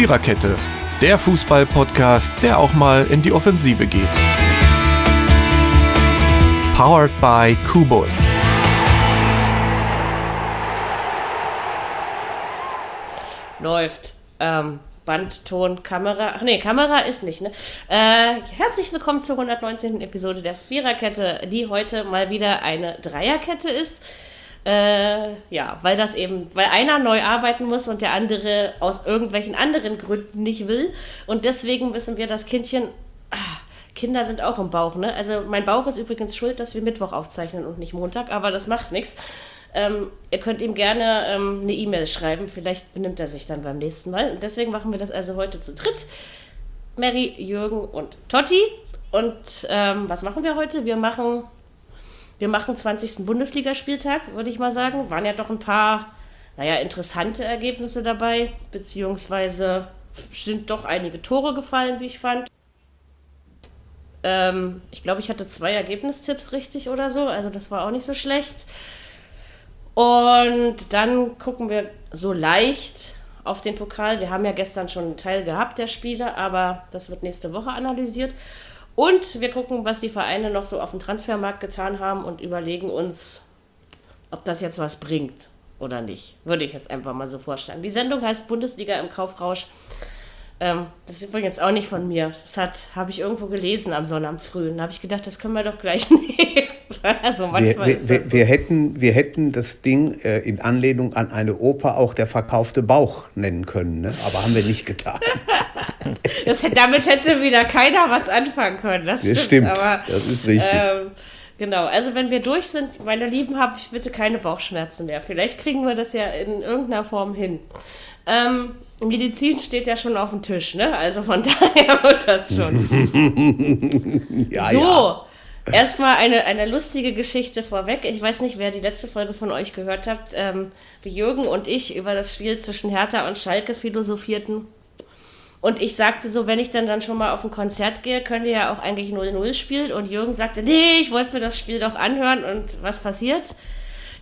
Viererkette, der Fußball-Podcast, der auch mal in die Offensive geht. Powered by Kubus. Läuft. Ähm, Band, Ton, Kamera. Ach nee, Kamera ist nicht, ne? Äh, herzlich willkommen zur 119. Episode der Viererkette, die heute mal wieder eine Dreierkette ist. Äh, ja, weil das eben, weil einer neu arbeiten muss und der andere aus irgendwelchen anderen Gründen nicht will. Und deswegen müssen wir das Kindchen. Ah, Kinder sind auch im Bauch, ne? Also mein Bauch ist übrigens schuld, dass wir Mittwoch aufzeichnen und nicht Montag, aber das macht nichts. Ähm, ihr könnt ihm gerne ähm, eine E-Mail schreiben, vielleicht benimmt er sich dann beim nächsten Mal. Und deswegen machen wir das also heute zu dritt. Mary, Jürgen und Totti. Und ähm, was machen wir heute? Wir machen, wir machen 20. Bundesligaspieltag, würde ich mal sagen. Waren ja doch ein paar, naja, interessante Ergebnisse dabei, beziehungsweise sind doch einige Tore gefallen, wie ich fand. Ähm, ich glaube, ich hatte zwei Ergebnistipps richtig oder so, also das war auch nicht so schlecht. Und dann gucken wir so leicht auf den Pokal. Wir haben ja gestern schon einen Teil gehabt der Spiele, aber das wird nächste Woche analysiert. Und wir gucken, was die Vereine noch so auf dem Transfermarkt getan haben und überlegen uns, ob das jetzt was bringt oder nicht. Würde ich jetzt einfach mal so vorstellen. Die Sendung heißt Bundesliga im Kaufrausch. Ähm, das ist übrigens auch nicht von mir. Das habe ich irgendwo gelesen am Sonnabend früh. Da habe ich gedacht, das können wir doch gleich nehmen. also manchmal wir, wir, so. wir, hätten, wir hätten das Ding äh, in Anlehnung an eine Oper auch der verkaufte Bauch nennen können, ne? aber haben wir nicht getan. das, damit hätte wieder keiner was anfangen können. Das, das stimmt, stimmt. Aber, das ist richtig. Ähm, Genau, also wenn wir durch sind, meine Lieben, habe ich bitte keine Bauchschmerzen mehr. Vielleicht kriegen wir das ja in irgendeiner Form hin. Ähm, Medizin steht ja schon auf dem Tisch, ne? Also von daher wird das schon. ja, so, ja. erstmal eine, eine lustige Geschichte vorweg. Ich weiß nicht, wer die letzte Folge von euch gehört habt, ähm, wie Jürgen und ich über das Spiel zwischen Hertha und Schalke philosophierten. Und ich sagte so, wenn ich dann, dann schon mal auf ein Konzert gehe, könnt ihr ja auch eigentlich 0-0 spielen. Und Jürgen sagte, nee, ich wollte mir das Spiel doch anhören. Und was passiert?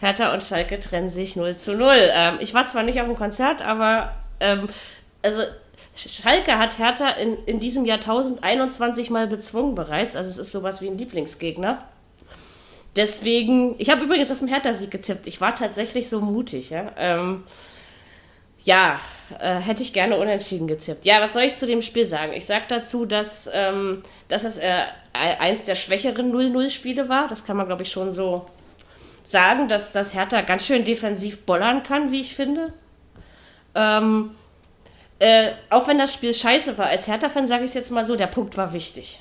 Hertha und Schalke trennen sich 0 zu 0. Ähm, ich war zwar nicht auf dem Konzert, aber ähm, also Schalke hat Hertha in, in diesem Jahr 1021 Mal bezwungen bereits. Also es ist sowas wie ein Lieblingsgegner. Deswegen, ich habe übrigens auf den Hertha-Sieg getippt. Ich war tatsächlich so mutig. Ja, ähm, ja äh, hätte ich gerne unentschieden getippt. Ja, was soll ich zu dem Spiel sagen? Ich sage dazu, dass, ähm, dass es äh, eins der schwächeren 0-0-Spiele war. Das kann man, glaube ich, schon so sagen, dass das Hertha ganz schön defensiv bollern kann, wie ich finde. Ähm, äh, auch wenn das Spiel scheiße war, als Hertha-Fan sage ich es jetzt mal so, der Punkt war wichtig.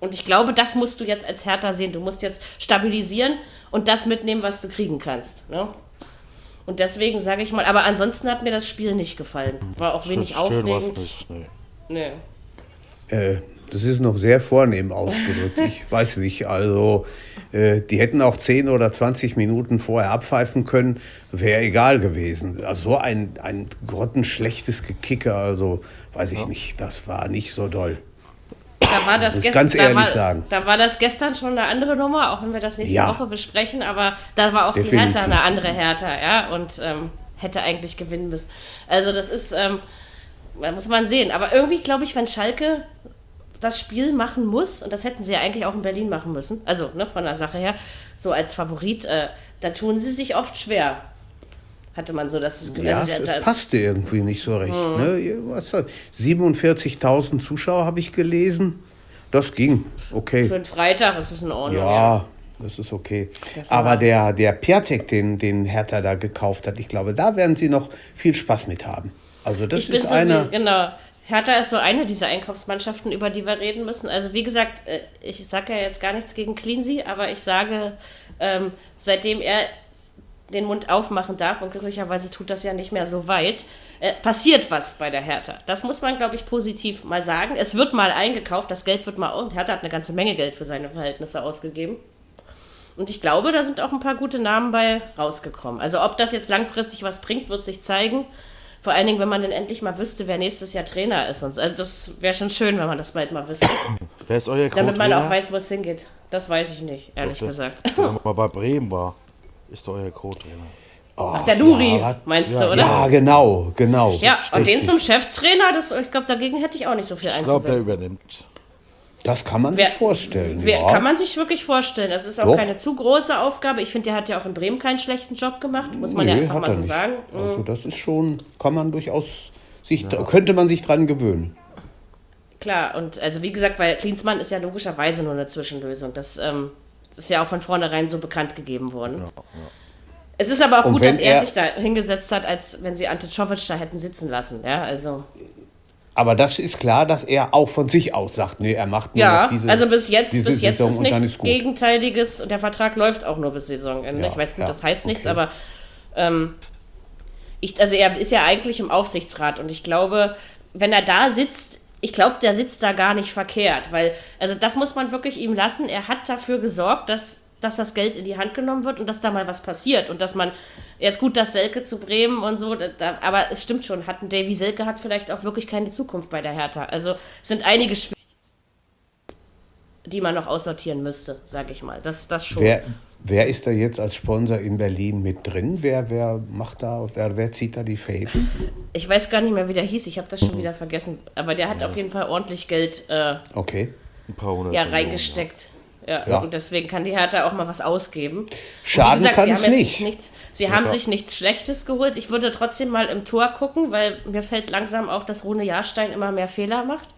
Und ich glaube, das musst du jetzt als Hertha sehen. Du musst jetzt stabilisieren und das mitnehmen, was du kriegen kannst. Ne? Und deswegen sage ich mal, aber ansonsten hat mir das Spiel nicht gefallen. War auch wenig Schön aufregend. Nicht, nee. nee. Äh, das ist noch sehr vornehm ausgedrückt. Ich weiß nicht, also äh, die hätten auch 10 oder 20 Minuten vorher abpfeifen können, wäre egal gewesen. Also so ein, ein grottenschlechtes Gekicke, also weiß ich ja. nicht, das war nicht so doll. Da war das ganz ehrlich da war, sagen. Da war das gestern schon eine andere Nummer, auch wenn wir das nächste ja. Woche besprechen, aber da war auch Definitiv. die Hertha eine andere Hertha, ja, und ähm, hätte eigentlich gewinnen müssen. Also das ist, ähm, muss man sehen. Aber irgendwie glaube ich, wenn Schalke das Spiel machen muss, und das hätten sie ja eigentlich auch in Berlin machen müssen, also ne, von der Sache her, so als Favorit, äh, da tun sie sich oft schwer. Hatte man so das. Ja, also, es, es passte irgendwie nicht so recht. Mhm. Ne? 47.000 Zuschauer habe ich gelesen. Das ging, okay. Für einen Freitag ist es in Ordnung. Ja, ja. das ist okay. Das Aber der, der Piatek, den, den Hertha da gekauft hat, ich glaube, da werden sie noch viel Spaß mit haben. Also das ich ist so einer. Genau. Hertha ist so eine dieser Einkaufsmannschaften, über die wir reden müssen. Also wie gesagt, äh, ich sage ja jetzt gar nichts gegen Cleansy, aber ich sage, ähm, seitdem er den Mund aufmachen darf und glücklicherweise tut das ja nicht mehr so weit, äh, passiert was bei der Hertha. Das muss man, glaube ich, positiv mal sagen. Es wird mal eingekauft, das Geld wird mal, und Hertha hat eine ganze Menge Geld für seine Verhältnisse ausgegeben. Und ich glaube, da sind auch ein paar gute Namen bei rausgekommen. Also ob das jetzt langfristig was bringt, wird sich zeigen. Vor allen Dingen, wenn man dann endlich mal wüsste, wer nächstes Jahr Trainer ist. Also das wäre schon schön, wenn man das bald mal wüsste. Wer ist euer Damit man auch weiß, wo es hingeht. Das weiß ich nicht, ehrlich Doch, gesagt. Wenn man mal bei Bremen war, ist doch euer Co-Trainer. Ach, der Nuri, ja, meinst ja, du, oder? Ja, genau, genau. Ja, und den zum Cheftrainer, das, ich glaube, dagegen hätte ich auch nicht so viel Ich glaube, der einzuwenden. übernimmt. Das kann man Wer- sich vorstellen. Wer, ja. Kann man sich wirklich vorstellen. Das ist auch Doch. keine zu große Aufgabe. Ich finde, der hat ja auch in Bremen keinen schlechten Job gemacht, muss man ja Nö, einfach hat mal er so nicht. sagen. Mhm. Also das ist schon, kann man durchaus sich, könnte man sich dran gewöhnen. Klar, und also wie gesagt, weil Klinsmann ist ja logischerweise nur eine Zwischenlösung. Das, ähm, das ist ja auch von vornherein so bekannt gegeben worden. Es ist aber auch Und gut, dass er, er- sich da hingesetzt hat, als wenn sie Ante Czovic da hätten sitzen lassen. Ja, also. Aber das ist klar, dass er auch von sich aus sagt, nee, er macht nur Ja, diese also bis jetzt, bis jetzt Saison ist nichts ist. Gegenteiliges und der Vertrag läuft auch nur bis Saisonende. Ja, ich weiß gut, ja, das heißt nichts, okay. aber ähm, ich, also er ist ja eigentlich im Aufsichtsrat und ich glaube, wenn er da sitzt, ich glaube, der sitzt da gar nicht verkehrt, weil, also das muss man wirklich ihm lassen. Er hat dafür gesorgt, dass, dass das Geld in die Hand genommen wird und dass da mal was passiert und dass man, jetzt gut, dass Selke zu Bremen und so, da, aber es stimmt schon, hat ein Davy Selke hat vielleicht auch wirklich keine Zukunft bei der Hertha. Also es sind einige Spiele die man noch aussortieren müsste, sage ich mal. Das, das schon. Wer, wer ist da jetzt als Sponsor in Berlin mit drin? Wer, wer macht da, wer, wer zieht da die Fäden? Ich weiß gar nicht mehr, wie der hieß. Ich habe das schon wieder vergessen. Aber der hat auf jeden Fall ordentlich Geld äh, Okay. Ein paar hundert ja, reingesteckt. Ja. Ja. Und deswegen kann die Hertha auch mal was ausgeben. Schaden sie kann haben es nicht. Nichts, sie haben sich nichts Schlechtes geholt. Ich würde trotzdem mal im Tor gucken, weil mir fällt langsam auf, dass Rune Jahrstein immer mehr Fehler macht.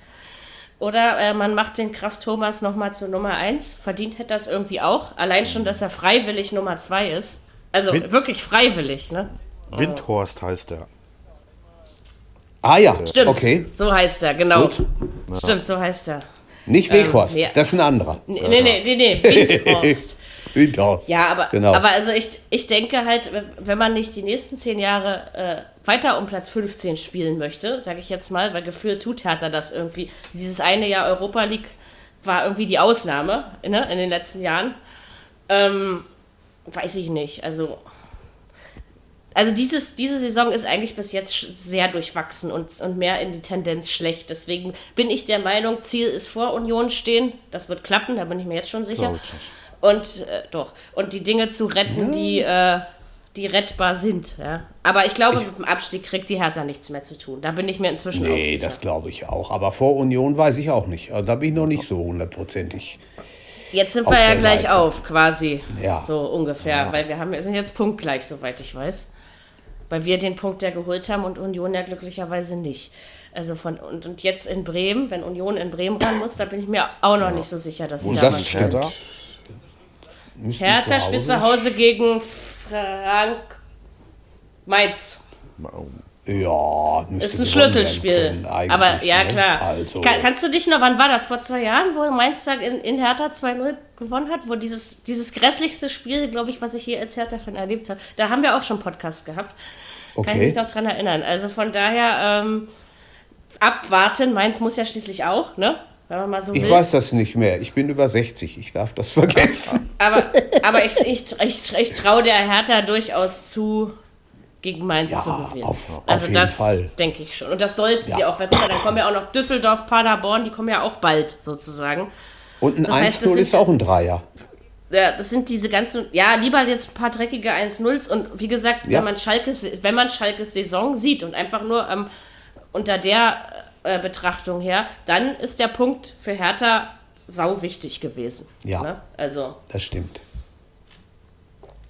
Oder äh, man macht den Kraft Thomas nochmal zur Nummer 1. Verdient hätte das irgendwie auch. Allein schon, dass er freiwillig Nummer 2 ist. Also Win- wirklich freiwillig, ne? ja. Windhorst heißt der. Ah ja, Stimmt. okay. So heißt er, genau. Gut. Stimmt, so heißt er. Nicht Weghorst, nee. das ist ein anderer. Nee, nee, nee, nee, nee Windhorst. Windhorst. Ja, aber, genau. aber also ich, ich denke halt, wenn man nicht die nächsten zehn Jahre äh, weiter um Platz 15 spielen möchte, sage ich jetzt mal, weil gefühlt tut Hertha das irgendwie. Dieses eine Jahr Europa League war irgendwie die Ausnahme ne, in den letzten Jahren. Ähm, weiß ich nicht. Also, also dieses, diese Saison ist eigentlich bis jetzt sehr durchwachsen und, und mehr in die Tendenz schlecht. Deswegen bin ich der Meinung, Ziel ist vor Union stehen. Das wird klappen, da bin ich mir jetzt schon sicher. Und äh, doch. Und die Dinge zu retten, die, äh, die rettbar sind. Ja. Aber ich glaube, mit dem Abstieg kriegt die Hertha nichts mehr zu tun. Da bin ich mir inzwischen auch nee, sicher. das glaube ich auch. Aber vor Union weiß ich auch nicht. Also da bin ich noch nicht so hundertprozentig. Jetzt sind wir ja gleich Seite. auf, quasi. Ja. So ungefähr. Weil wir haben, wir sind jetzt punktgleich, soweit ich weiß. Weil wir den Punkt ja geholt haben und Union ja glücklicherweise nicht. Also von und, und jetzt in Bremen, wenn Union in Bremen ran muss, da bin ich mir auch noch nicht so sicher, dass sie da mal das stimmt. Hertha? Spielt zu Hause gegen Frank Mainz. Ja, Ist ein Schlüsselspiel. Aber ja, ne? klar. Also, Ka- kannst du dich noch, wann war das? Vor zwei Jahren, wo Mainz in, in Hertha 2-0 gewonnen hat? Wo dieses, dieses grässlichste Spiel, glaube ich, was ich hier als Hertha-Fan erlebt habe. Da haben wir auch schon Podcast gehabt. Kann ich okay. mich noch dran erinnern. Also von daher ähm, abwarten. Mainz muss ja schließlich auch, ne? Wenn man mal so Ich will. weiß das nicht mehr. Ich bin über 60. Ich darf das vergessen. Aber, aber ich, ich, ich, ich traue der Hertha durchaus zu, gegen Mainz Ja, zu gewinnen. auf- auf also jeden das denke ich schon. Und das sollten Ja. sie auch. Dann kommen ja auch noch Düsseldorf, Paderborn, die kommen ja auch bald sozusagen. Und ein Das heißt, das 1-0 sind- ist auch ein Dreier. Ja, das sind diese ganzen, ja, lieber jetzt ein paar dreckige 1-0s und wie gesagt, Ja. wenn man Schalkes, wenn man Schalkes Saison sieht und einfach nur ähm, unter der äh, Betrachtung her, dann ist der Punkt für Hertha sau wichtig gewesen. Ja. Ne? Also, Das stimmt.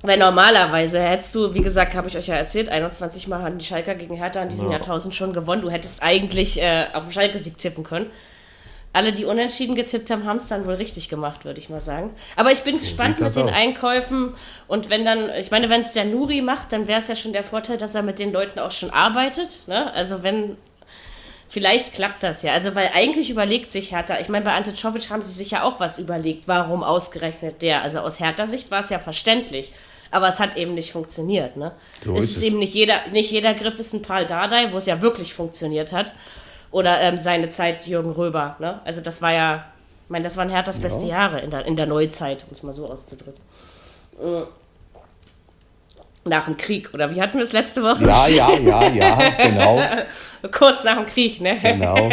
weil normalerweise hättest du, wie gesagt, habe ich euch ja erzählt, 21 Mal haben die Schalker gegen Hertha in diesem Jahrtausend schon gewonnen. Du hättest eigentlich äh, auf den Schalke-Sieg tippen können. Alle, die unentschieden getippt haben, haben es dann wohl richtig gemacht, würde ich mal sagen. Aber ich bin gespannt sieht mit den aus. Einkäufen. Und wenn dann, ich meine, wenn es der Nuri macht, dann wäre es ja schon der Vorteil, dass er mit den Leuten auch schon arbeitet. Ne? Also wenn, vielleicht klappt das ja. Also weil eigentlich überlegt sich Hertha, ich meine, bei Ante Czovic haben sie sich ja auch was überlegt, warum ausgerechnet der. Also aus Hertha-Sicht war es ja verständlich. Aber es hat eben nicht funktioniert. Ne? So es ist es. eben nicht jeder, nicht jeder Griff ist ein Paul Dardai, wo es ja wirklich funktioniert hat. Oder ähm, seine Zeit Jürgen Röber. Ne? Also das war ja, ich meine, das waren Herthas beste Jahre in der, in der Neuzeit, um es mal so auszudrücken. Nach dem Krieg, oder wie hatten wir es letzte Woche? Ja, ja, ja, ja, genau. Kurz nach dem Krieg, ne? Genau.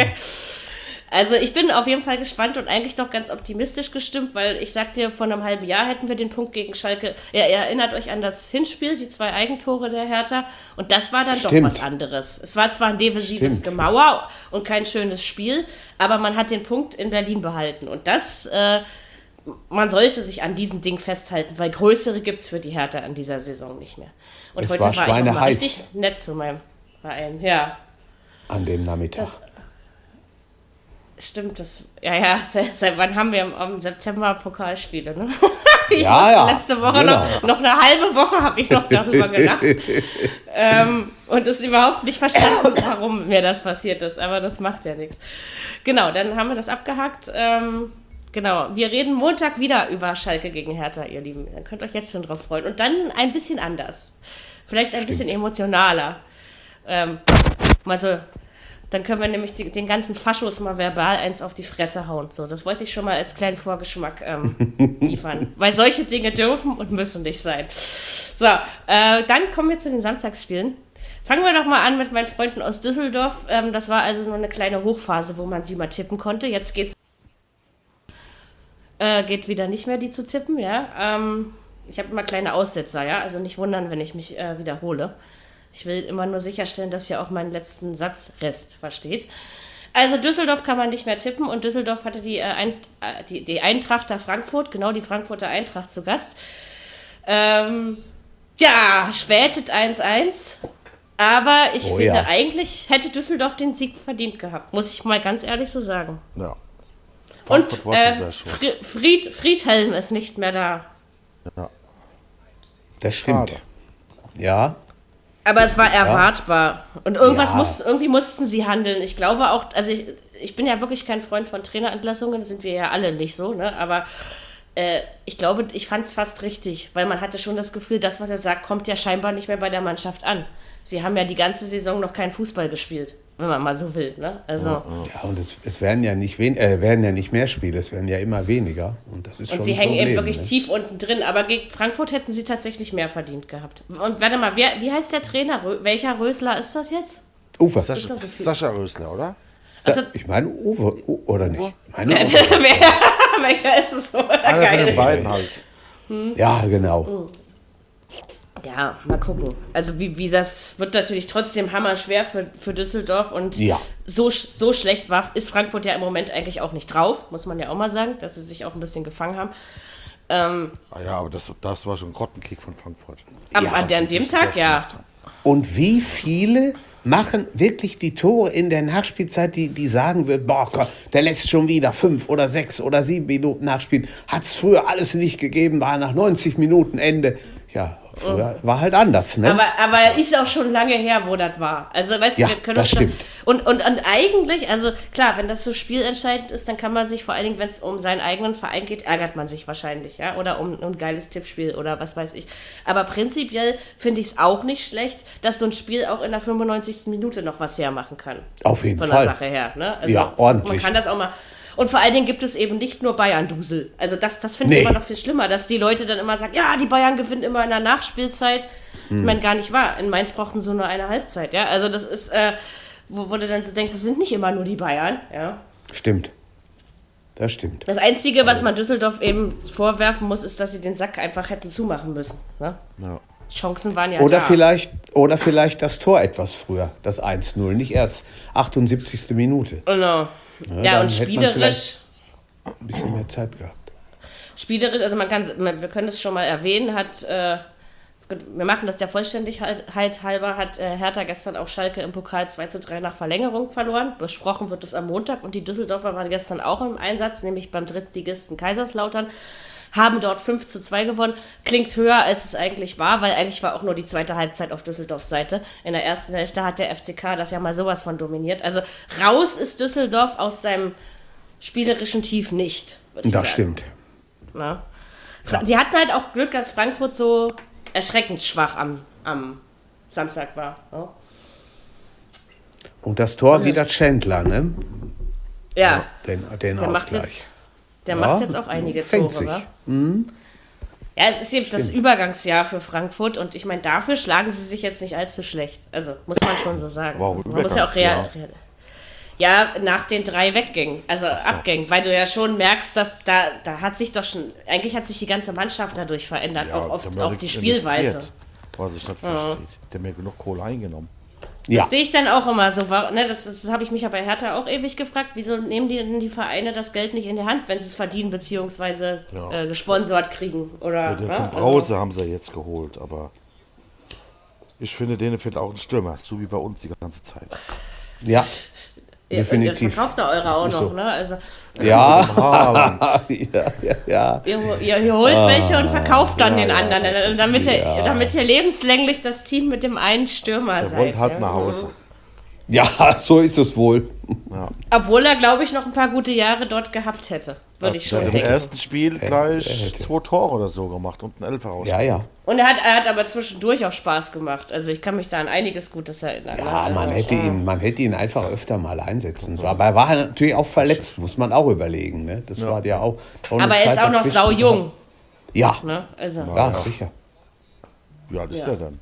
Also ich bin auf jeden Fall gespannt und eigentlich doch ganz optimistisch gestimmt, weil ich sagte, vor einem halben Jahr hätten wir den Punkt gegen Schalke. Ja, ihr erinnert euch an das Hinspiel, die zwei Eigentore der Hertha. Und das war dann Stimmt. doch was anderes. Es war zwar ein defensives Stimmt. Gemauer und kein schönes Spiel, aber man hat den Punkt in Berlin behalten. Und das, äh, man sollte sich an diesem Ding festhalten, weil größere gibt es für die Hertha in dieser Saison nicht mehr. Und Es heute war war, ich auch mal richtig nett zu meinem Verein. Ja. An dem Nachmittag. Das- Stimmt, das. Ja, ja, seit, seit wann haben wir im, im September Pokalspiele, ne? Ich Ja, ja, letzte Woche genau. noch, noch eine halbe Woche habe ich noch darüber gelacht. ähm, und es überhaupt nicht verstanden, warum mir das passiert ist. Aber das macht ja nichts. Genau, dann haben wir das abgehakt. Ähm, genau, wir reden Montag wieder über Schalke gegen Hertha, ihr Lieben. Ihr könnt euch jetzt schon drauf freuen. Und dann ein bisschen anders. Vielleicht ein bisschen emotionaler. Ähm, mal so, dann können wir nämlich die, den ganzen Faschos mal verbal eins auf die Fresse hauen. So, das wollte ich schon mal als kleinen Vorgeschmack ähm, liefern. Weil solche Dinge dürfen und müssen nicht sein. So, äh, dann kommen wir zu den Samstagsspielen. Fangen wir doch mal an mit meinen Freunden aus Düsseldorf. Ähm, das war also nur eine kleine Hochphase, wo man sie mal tippen konnte. Jetzt geht's äh, geht wieder nicht mehr, die zu tippen, ja. Ähm, ich habe immer kleine Aussetzer, ja. Also nicht wundern, wenn ich mich äh, wiederhole. Ich will immer nur sicherstellen, dass ihr auch meinen letzten Satzrest versteht. Also Düsseldorf kann man nicht mehr tippen und Düsseldorf hatte die, äh, ein, äh, die, die Eintrachter Frankfurt, genau die Frankfurter Eintracht zu Gast. Ähm, ja, spätet 1-1. Aber ich Oh finde, ja. eigentlich hätte Düsseldorf den Sieg verdient gehabt, muss ich mal ganz ehrlich so sagen. Ja. Und Frankfurt äh, Fried, Friedhelm ist nicht mehr da. Das stimmt. Schade. Ja, Aber es war erwartbar. Und irgendwas Ja. mussten, irgendwie mussten sie handeln. Ich glaube auch, also ich, ich bin ja wirklich kein Freund von Trainerentlassungen, das sind wir ja alle nicht so, ne? Aber äh, ich glaube, ich fand es fast richtig, weil man hatte schon das Gefühl, das, was er sagt, kommt ja scheinbar nicht mehr bei der Mannschaft an. Sie haben ja die ganze Saison noch keinen Fußball gespielt, wenn man mal so will, ne? Also. ja und es, es werden ja nicht wen, äh, werden ja nicht mehr Spiele, es werden ja immer weniger. Und das ist schon Und sie ein hängen eben Problem, wirklich ne? tief unten drin. Aber gegen Frankfurt hätten sie tatsächlich mehr verdient gehabt. Und warte mal, wer, wie heißt der Trainer? Rö welcher Rösler ist das jetzt? Uwe. Sascha, das so? Sascha Rösler, oder? Also- ich meine Uwe, U oder nicht? Ich meine Uwe. Wer, welcher ist es? Oder? Einer von den beiden halt. Ja, genau. Ja, mal gucken. Also wie, wie das wird natürlich trotzdem hammerschwer für, für Düsseldorf und Ja. so, so schlecht war, ist Frankfurt ja im Moment eigentlich auch nicht drauf, muss man ja auch mal sagen, dass sie sich auch ein bisschen gefangen haben. Ähm, Ah ja, aber das, das war schon ein Grottenkick von Frankfurt. am, Ja, an, der- an dem Tag, ja. Und wie viele machen wirklich die Tore in der Nachspielzeit, die, die sagen wird, boah, Gott, der lässt schon wieder fünf oder sechs oder sieben Minuten nachspielen. Hat es früher alles nicht gegeben, war nach 90 Minuten Ende. Ja, früher war halt anders, ne? Aber, aber ist auch schon lange her, wo das war. Also, weißt Ja, du, wir können das stimmt. Und, und, und eigentlich, also klar, wenn das so spielentscheidend ist, dann kann man sich vor allen Dingen, wenn es um seinen eigenen Verein geht, ärgert man sich wahrscheinlich, ja. Oder um, um ein geiles Tippspiel oder was weiß ich. Aber prinzipiell finde ich es auch nicht schlecht, dass so ein Spiel auch in der 95. Minute noch was hermachen kann. Auf jeden Von Fall. der Sache her. Ne? Also, Ja, ordentlich. Man kann das auch mal. Und vor allen Dingen gibt es eben nicht nur Bayern-Dusel. Also das, das finde ich Nee. immer noch viel schlimmer, dass die Leute dann immer sagen, ja, die Bayern gewinnen immer in der Nachspielzeit. Hm. Ich meine, gar nicht wahr. In Mainz brauchten sie nur eine Halbzeit, ja. Also das ist, äh, wo, wo du dann so denkst, das sind nicht immer nur die Bayern, ja. Stimmt. Das stimmt. Das Einzige, was man Düsseldorf eben vorwerfen muss, ist, dass sie den Sack einfach hätten zumachen müssen. Ne? Ja. Chancen waren ja Oder da. vielleicht, oder vielleicht das Tor etwas früher, das 1-0, nicht erst 78. Minute. Genau. Ja, Ja, und spielerisch. Ein bisschen mehr Zeit gehabt. Spielerisch, also man kann, wir können es schon mal erwähnen, hat, äh, wir machen das der Vollständigkeit halt halber, hat äh, Hertha gestern auf Schalke im Pokal 2 zu 3 nach Verlängerung verloren. Besprochen wird es am Montag und die Düsseldorfer waren gestern auch im Einsatz, nämlich beim Drittligisten Kaiserslautern. Haben dort 5 zu 2 gewonnen. Klingt höher, als es eigentlich war, weil eigentlich war auch nur die zweite Halbzeit auf Düsseldorfs Seite. In der ersten Hälfte hat der FCK das ja mal sowas von dominiert. Also raus ist Düsseldorf aus seinem spielerischen Tief nicht. Das sagen. stimmt. Ne? Fra- Sie hatten halt auch Glück, dass Frankfurt so erschreckend schwach am, am Samstag war. Ne? Und das Tor Also wieder Chandler, ne? Ja, Den, den macht Ausgleich. Der Ja, macht jetzt auch einige fängt Tore. sich. wa? Ja, es ist eben das Übergangsjahr für Frankfurt und ich meine, dafür schlagen sie sich jetzt nicht allzu schlecht. Also muss man schon so sagen. Warum man muss ja auch real, real. Ja, nach den drei Weggängen, also Abgängen, weil du ja schon merkst, dass da, da hat sich doch schon, eigentlich hat sich die ganze Mannschaft dadurch verändert, auch, oft, auch die Spielweise. Was ich nicht verstehe. Der hat mir genug Kohle eingenommen. Ja, Das sehe ich dann auch immer so. Ne, das das habe ich mich ja bei Hertha auch ewig gefragt. Wieso nehmen die, denn die Vereine das Geld nicht in die Hand, wenn sie es verdienen, beziehungsweise Ja. äh, gesponsert kriegen? Oder, Ja, den ne? von Brause haben sie jetzt geholt, aber ich finde, denen fehlt auch ein Stürmer, so wie bei uns die ganze Zeit. ja, definitiv. Ihr verkauft da eure auch noch, so. ne? Also, Ja, ja, ja, ja. ihr, ihr, ihr holt welche und verkauft dann Ah, ja, den ja, anderen, das ist- damit, ihr, ja. damit ihr lebenslänglich das Team mit dem einen Stürmer Der seid. wollte halt ja? nach Hause. Ja, so ist es wohl. Ja. Obwohl er, glaube ich, noch ein paar gute Jahre dort gehabt hätte. Würde ich schon hat im denken. ersten Spiel gleich zwei Tore oder so gemacht und einen Elfer raus. Ja, ja. Und er hat, er hat aber zwischendurch auch Spaß gemacht. Also ich kann mich da an einiges Gutes erinnern. ne? Ja, also, man hätte, ihn, man hätte ihn einfach öfter mal einsetzen sollen. Aber er war natürlich auch verletzt, muss man auch überlegen. Ne? Das war ja auch. Aber er ist auch noch sau jung. Ja, Ne? Also ja, sicher. Wie alt ist Ja. der dann?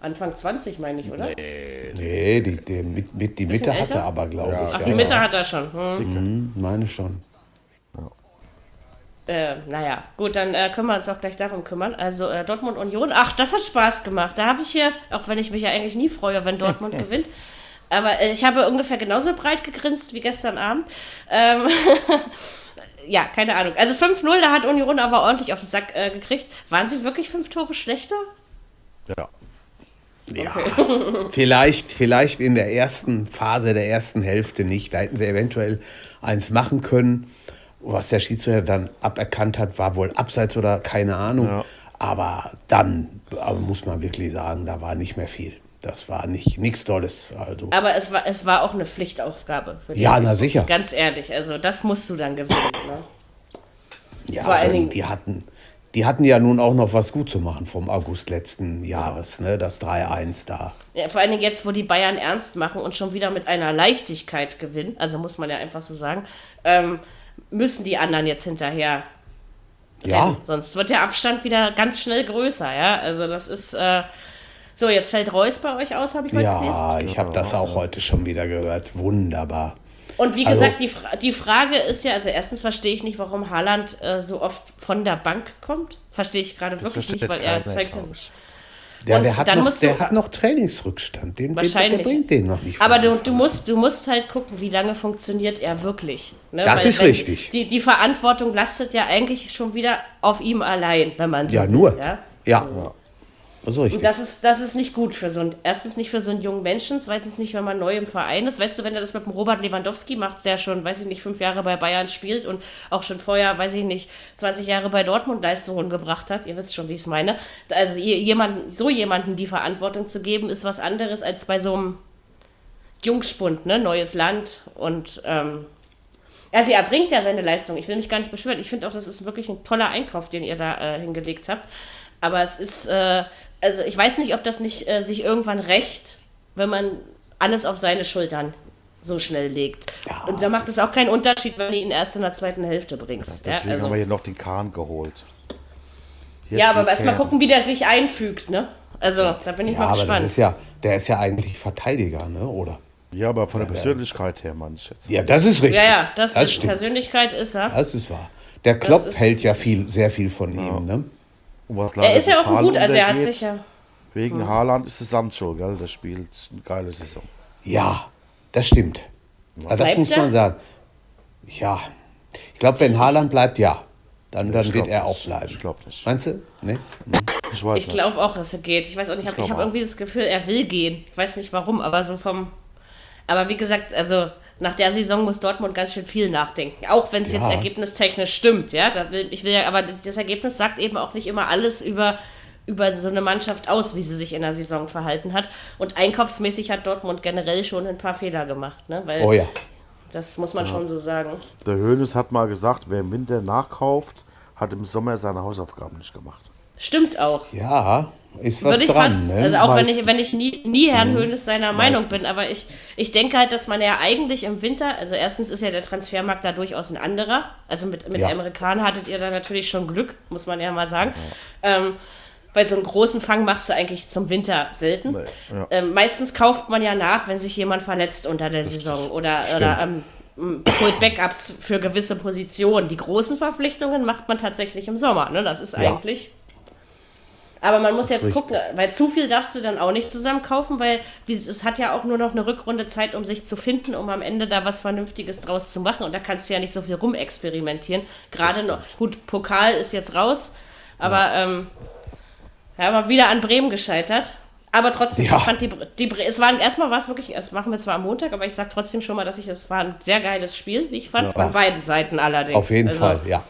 Anfang 20, meine ich, oder? Nee, die, die, mit, mit, die Mitte hat älter? er aber, glaube Ja. ich. Ach, Ja, die Mitte hat er schon. Hm. Hm, meine schon. Äh, naja, gut, dann äh, können wir uns auch gleich darum kümmern. Also äh, Dortmund Union, ach, das hat Spaß gemacht. Da habe ich hier, auch wenn ich mich ja eigentlich nie freue, wenn Dortmund gewinnt, aber äh, ich habe ungefähr genauso breit gegrinst wie gestern Abend. Ähm, ja, keine Ahnung. Also 5-0, da hat Union aber ordentlich auf den Sack äh, gekriegt. Waren sie wirklich fünf Tore schlechter? Ja. Ja, vielleicht, vielleicht in der ersten Phase der ersten Hälfte nicht. Da hätten sie eventuell eins machen können. Was der Schiedsrichter dann aberkannt hat, war wohl abseits oder keine Ahnung. Ja. Aber dann aber muss man wirklich sagen, da war nicht mehr viel. Das war nicht nichts Tolles. Also. Aber es war, es war auch eine Pflichtaufgabe. Ja, na sicher. Ganz ehrlich, also das musst du dann gewinnen. Ne? Ja, vor allen also Dingen- die, die, hatten, die hatten ja nun auch noch was gut zu machen vom August letzten Jahres, ne? das 3-1 da. Ja, vor allen Dingen jetzt, wo die Bayern ernst machen und schon wieder mit einer Leichtigkeit gewinnen, also muss man ja einfach so sagen, ähm, müssen die anderen jetzt hinterher. Ja, rennen. Sonst wird der Abstand wieder ganz schnell größer, ja. Also das ist. Äh, so, jetzt fällt Reus bei euch aus, habe ich mal gelesen. ja ich habe das auch heute schon wieder gehört. Wunderbar. Und wie Also- gesagt, die, Fra die Frage ist ja, also erstens verstehe ich nicht, warum Haaland äh, so oft von der Bank kommt. Verstehe ich gerade wirklich nicht, weil er zeigt. ich. Ja, Und der hat dann noch, musst der du- hat noch Trainingsrückstand. Den, den, der Wahrscheinlich. bringt den noch nicht. Aber du, du, musst, du musst halt gucken, wie lange funktioniert er wirklich. Ne? Das ist wenn richtig. Die, die Verantwortung lastet ja eigentlich schon wieder auf ihm allein, wenn man so Ja, will, nur. Ja? Ja. Das richtig. Und das ist, das ist nicht gut für so einen, erstens nicht für so einen jungen Menschen, zweitens nicht, wenn man neu im Verein ist. Weißt du, wenn er das mit dem Robert Lewandowski macht, der schon, weiß ich nicht, fünf Jahre bei Bayern spielt und auch schon vorher, weiß ich nicht, 20 Jahre bei Dortmund Leistungen gebracht hat, ihr wisst schon, wie ich es meine. Also je- jemanden, so jemanden die Verantwortung zu geben, ist was anderes als bei so einem Jungspund, ne? Neues Land und ähm, also er bringt ja seine Leistung. Ich will mich gar nicht beschweren. Ich finde auch, das ist wirklich ein toller Einkauf, den ihr da äh, hingelegt habt. Aber es ist, äh, also ich weiß nicht, ob das nicht äh, sich irgendwann rächt, wenn man alles auf seine Schultern so schnell legt. Ja, Und da macht es auch keinen Unterschied, wenn du ihn erst in der zweiten Hälfte bringst. Ja, Deswegen also, haben wir hier noch den Kahn geholt. Yes, ja aber we erstmal gucken, wie der sich einfügt, ne? Also, da bin ich ja, mal aber das gespannt. ist ja, der ist ja eigentlich Verteidiger, ne? oder? Ja, aber von der Persönlichkeit her, jetzt. Ja, das ist richtig. ja, ja, das, das ist stimmt. Persönlichkeit ist er. Das ist wahr. Der Klopp ist- hält ja viel, sehr viel von ihm. Ne? Und was Er ist ja auch gut, also er hat sich ja. Wegen Haaland ist es Sancho, gell? Der spielt eine geile Saison. Ja, das stimmt. Ja, das Bleibt muss er? man sagen. Ja, ich glaube, wenn Haaland bleibt, ja. Dann, dann Ich wird er auch nicht. bleiben. Ich glaub nicht. Meinst du? Nee? Ich weiß Ich glaube auch, dass er geht. Ich weiß auch nicht, ich habe glaub hab auch. irgendwie das Gefühl, er will gehen. Ich weiß nicht warum, aber so vom. Aber wie gesagt, also nach der Saison muss Dortmund ganz schön viel nachdenken. Auch wenn es jetzt Ja. ergebnistechnisch stimmt, ja. Da will, ich will ja, aber das Ergebnis sagt eben auch nicht immer alles über, über so eine Mannschaft aus, wie sie sich in der Saison verhalten hat. Und einkaufsmäßig hat Dortmund generell schon ein paar Fehler gemacht, ne? Weil Oh ja. das muss man schon so sagen. Der Hoeneß hat mal gesagt, wer im Winter nachkauft, hat im Sommer seine Hausaufgaben nicht gemacht. Stimmt auch. Ja, ist was Würde ich dran. fast, ne? also auch wenn ich, Meistens. wenn ich nie, nie Herrn Höhnes seiner Meinung bin, Meistens. aber ich, ich denke halt, dass man ja eigentlich im Winter, also erstens ist ja der Transfermarkt da durchaus ein anderer, also mit, mit Ja. Amerikanern hattet ihr da natürlich schon Glück, muss man ja mal sagen. Ähm, bei so einem großen Fang machst du eigentlich zum Winter selten. Nee, ja. ähm, meistens kauft man ja nach, wenn sich jemand verletzt unter der Saison oder, oder ähm, holt Backups für gewisse Positionen. Die großen Verpflichtungen macht man tatsächlich im Sommer. Ne? Das ist Ja. eigentlich. Aber man muss jetzt gucken, weil zu viel darfst du dann auch nicht zusammen kaufen, weil es hat ja auch nur noch eine Rückrunde Zeit, um sich zu finden, um am Ende da was Vernünftiges draus zu machen. Und da kannst du ja nicht so viel rumexperimentieren. Gerade noch, gut, Pokal ist jetzt raus, aber ähm, ja, mal wieder an Bremen gescheitert. Aber trotzdem, Ja. ich fand die, die es waren erstmal war es wirklich, das machen wir zwar am Montag, aber ich sag trotzdem schon mal, dass ich das war ein sehr geiles Spiel, wie ich fand, Ja. an beiden Seiten allerdings. Auf jeden Also, Fall, ja.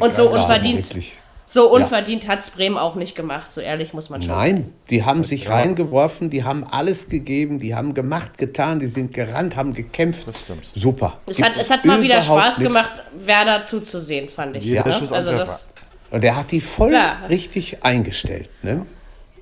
Und so Ja, unverdient, wirklich. So unverdient hat's Bremen auch nicht gemacht, so ehrlich muss man schon Nein, die haben sich reingeworfen, die haben alles gegeben, die haben gemacht, getan, die sind gerannt, haben gekämpft. Das stimmt. Super. Es Gibt hat, es hat mal wieder Spaß nichts. gemacht, Werder zuzusehen, fand ich. Jeder ne? Also das, Und der hat die voll Ja. richtig eingestellt. Ne?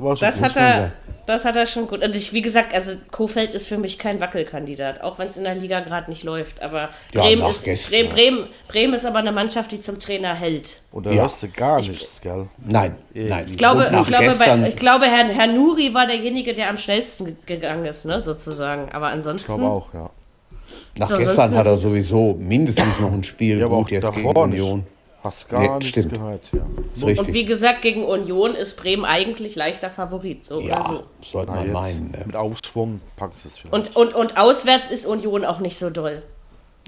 War schon das, gut. hat er, das hat er schon gut. Und ich, wie gesagt, also Kofeld ist für mich kein Wackelkandidat, auch wenn es in der Liga gerade nicht läuft. Aber Ja, Bremen, ist, Bremen. Bremen, Bremen ist aber eine Mannschaft, die zum Trainer hält. Und da Ja. hörst du gar nichts, gell? Nein, nein. Ich glaube, ich glaube, bei, ich glaube Herr, Herr Nuri war derjenige, der am schnellsten ge- gegangen ist, ne, sozusagen. Aber Ich ansonsten. glaube auch, ja. nach gestern hat er sowieso mindestens noch ein Spiel. Ja, aber Gut, auch jetzt gegen davor nicht. Hast gar Nee, nichts stimmt. gehört, ja. Ist Und wie gesagt, gegen Union ist Bremen eigentlich leichter Favorit. So ja, so. sollte man meinen. Ne? mit Aufschwung packst du es vielleicht. Und, und, und auswärts ist Union auch nicht so doll.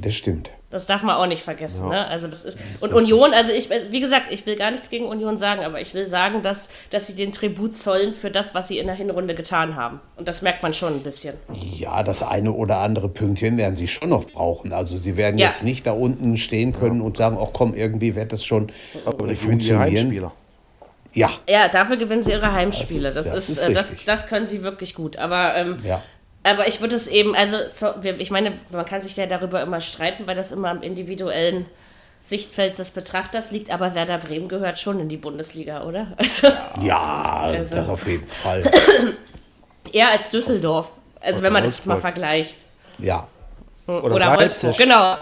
Das stimmt. Das darf man auch nicht vergessen. Ne? Also das ist und Union, also ich, wie gesagt, ich will gar nichts gegen Union sagen, aber ich will sagen, dass, dass sie den Tribut zollen für das, was sie in der Hinrunde getan haben. Und das merkt man schon ein bisschen. Ja, das eine oder andere Pünktchen werden sie schon noch brauchen. Also sie werden Ja. jetzt nicht da unten stehen können und sagen, ach komm, irgendwie wird das schon aber die Heimspieler. Ja, Ja, dafür gewinnen sie ihre Heimspiele. Das Das, ist- das ist, ist äh, das, das können sie wirklich gut. Aber ähm, ja. Aber ich würde es eben, also ich meine, man kann sich ja darüber immer streiten, weil das immer im individuellen Sichtfeld des Betrachters liegt, aber Werder Bremen gehört schon in die Bundesliga, oder? Also Ja, Also- das auf jeden Fall. eher als Düsseldorf. Also wenn man das jetzt mal Wolfsburg. vergleicht. Ja. Oder, Leipzig. Wolfsburg, genau.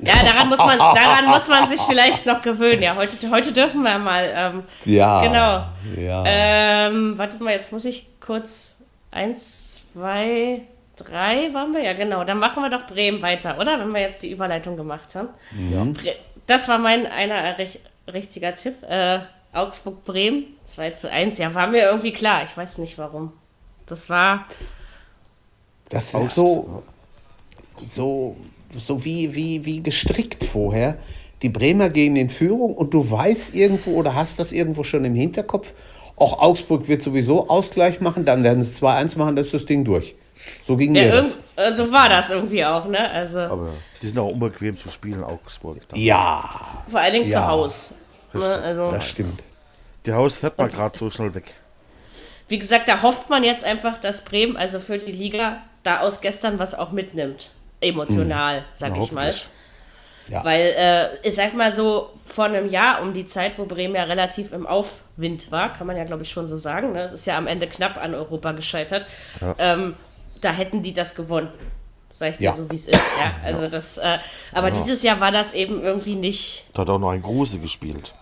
Ja, daran muss man, daran muss man sich vielleicht noch gewöhnen. Ja, heute, heute dürfen wir mal. Ähm, Ja. Genau. Ja. Ähm, wartet mal, jetzt muss ich kurz. Eins, zwei, drei waren wir? Ja, genau. Dann machen wir doch Bremen weiter, oder? Wenn wir jetzt die Überleitung gemacht haben. Bre das war mein einer rich richtiger Tipp. Äh, Augsburg-Bremen 2 zu 1. Ja, war mir irgendwie klar. Ich weiß nicht warum. Das war. Das ist so, so, so wie, wie, wie gestrickt vorher. Die Bremer gehen in Führung und du weißt irgendwo oder hast das irgendwo schon im Hinterkopf, auch Augsburg wird sowieso Ausgleich machen, dann werden es 2-1 machen, dann ist das Ding durch. So ging Ja, mir das. so war das irgendwie auch, ne? Also Aber die sind auch unbequem zu spielen, Augsburg. Ja, vor allen Dingen Ja. zu Hause. Ne? Also, das stimmt. Die Haus ist nicht mal gerade so schnell weg. wie gesagt, da hofft man jetzt einfach, dass Bremen, also für die Liga, da aus gestern was auch mitnimmt. Emotional, sag Na, ich mal. hoffentlich. Ja. Weil, äh, ich sag mal so, vor einem Jahr um die Zeit, wo Bremen ja relativ im Aufwind war, kann man ja glaube ich schon so sagen, ne? es ist ja am Ende knapp an Europa gescheitert, ähm, da hätten die das gewonnen. Sag ich dir Ja. so, wie es ist. Ja, also das, äh, aber dieses Jahr war das eben irgendwie nicht. Da hat auch noch ein Gruse gespielt.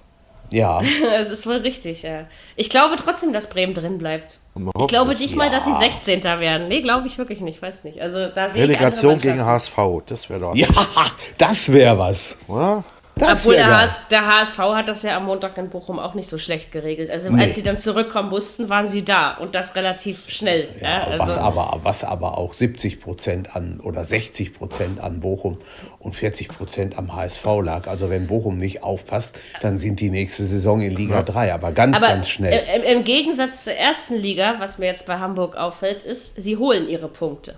Ja, Es ist wohl richtig, ja. Ich glaube trotzdem, dass Bremen drin bleibt. Ich glaube nicht mal, dass sie 16. werden. Nee, glaube ich wirklich nicht, weiß nicht. Also da sehe ich Relegation gegen. HSV, das wäre doch. ja das wäre was. Oder? Das Obwohl der. HS, der HSV hat das ja am Montag in Bochum auch nicht so schlecht geregelt. Also Nee. als sie dann zurückkommen mussten, waren sie da und das relativ schnell. Ja, Ja, was, also, aber, was aber auch 70 Prozent an oder 60 Prozent an Bochum und 40 Prozent am HSV lag. Also wenn Bochum nicht aufpasst, dann sind die nächste Saison in Liga 3, aber ganz, aber ganz schnell. Im, im Gegensatz zur ersten Liga, was mir jetzt bei Hamburg auffällt, ist, sie holen ihre Punkte.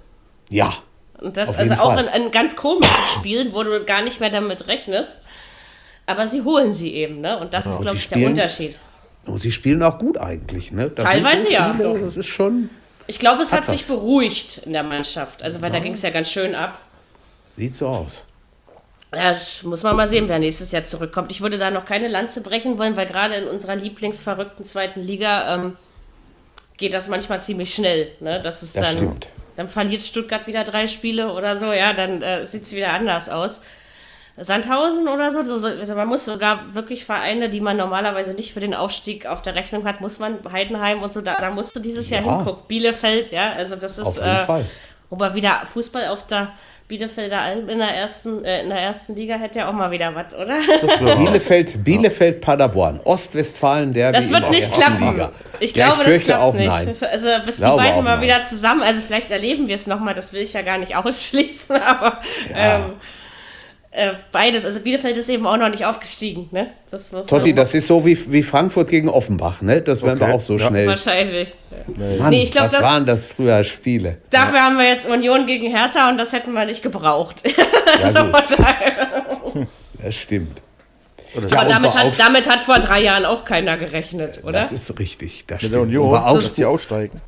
ja, Und das Auf also auch Fall. in, in ganz komischen Spielen, wo du gar nicht mehr damit rechnest. Aber sie holen sie eben, ne? Und das ist, und glaube ich, der spielen- Unterschied. und sie spielen auch gut eigentlich. Ne? Da Teilweise so ja, viele. Das ist schon, Ich glaube, es hat, Hat sich was. beruhigt in der Mannschaft. Also, weil da ging es ja ganz schön ab. sieht so aus. Ja, muss man mal sehen, wer nächstes Jahr zurückkommt. Ich würde da noch keine Lanze brechen wollen, weil gerade in unserer lieblingsverrückten zweiten Liga ähm, geht das manchmal ziemlich schnell. Ne? Das ist Das dann, stimmt. dann verliert Stuttgart wieder drei Spiele oder so, ja, dann äh, sieht es wieder anders aus. Sandhausen oder so. so, so also man muss sogar wirklich Vereine, die man normalerweise nicht für den Aufstieg auf der Rechnung hat, muss man Heidenheim und so, da, da musst du dieses Jahr Ja. hingucken. Bielefeld, ja, also das ist Auf jeden äh, Fall. wo man wieder Fußball auf der Bielefelder Alm in der ersten, äh, in der ersten Liga hätte ja auch mal wieder was, oder? Bielefeld, Bielefeld, Paderborn, Ostwestfalen, der Das wird nicht klappen. Ich ja, glaube, ich fürchte das klappt auch nicht. nein. Also bis die beiden mal nein. wieder zusammen, also vielleicht erleben wir es nochmal, das will ich ja gar nicht ausschließen, aber ähm, äh, beides. Also Bielefeld ist eben auch noch nicht aufgestiegen, ne? Das muss Totti, das ist so wie, wie Frankfurt gegen Offenbach, ne? Das werden wir Okay, auch so ja. schnell. wahrscheinlich. Mann, Nee, ich glaub, was das- waren das früher Spiele? Dafür haben wir jetzt Union gegen Hertha und das hätten wir nicht gebraucht. Ja, gut. Das stimmt. das Ja, Aber und damit hat, damit hat vor drei Jahren auch keiner gerechnet, oder? Das ist richtig. Das mit der Union, dass sie Augsburg, aussteigen.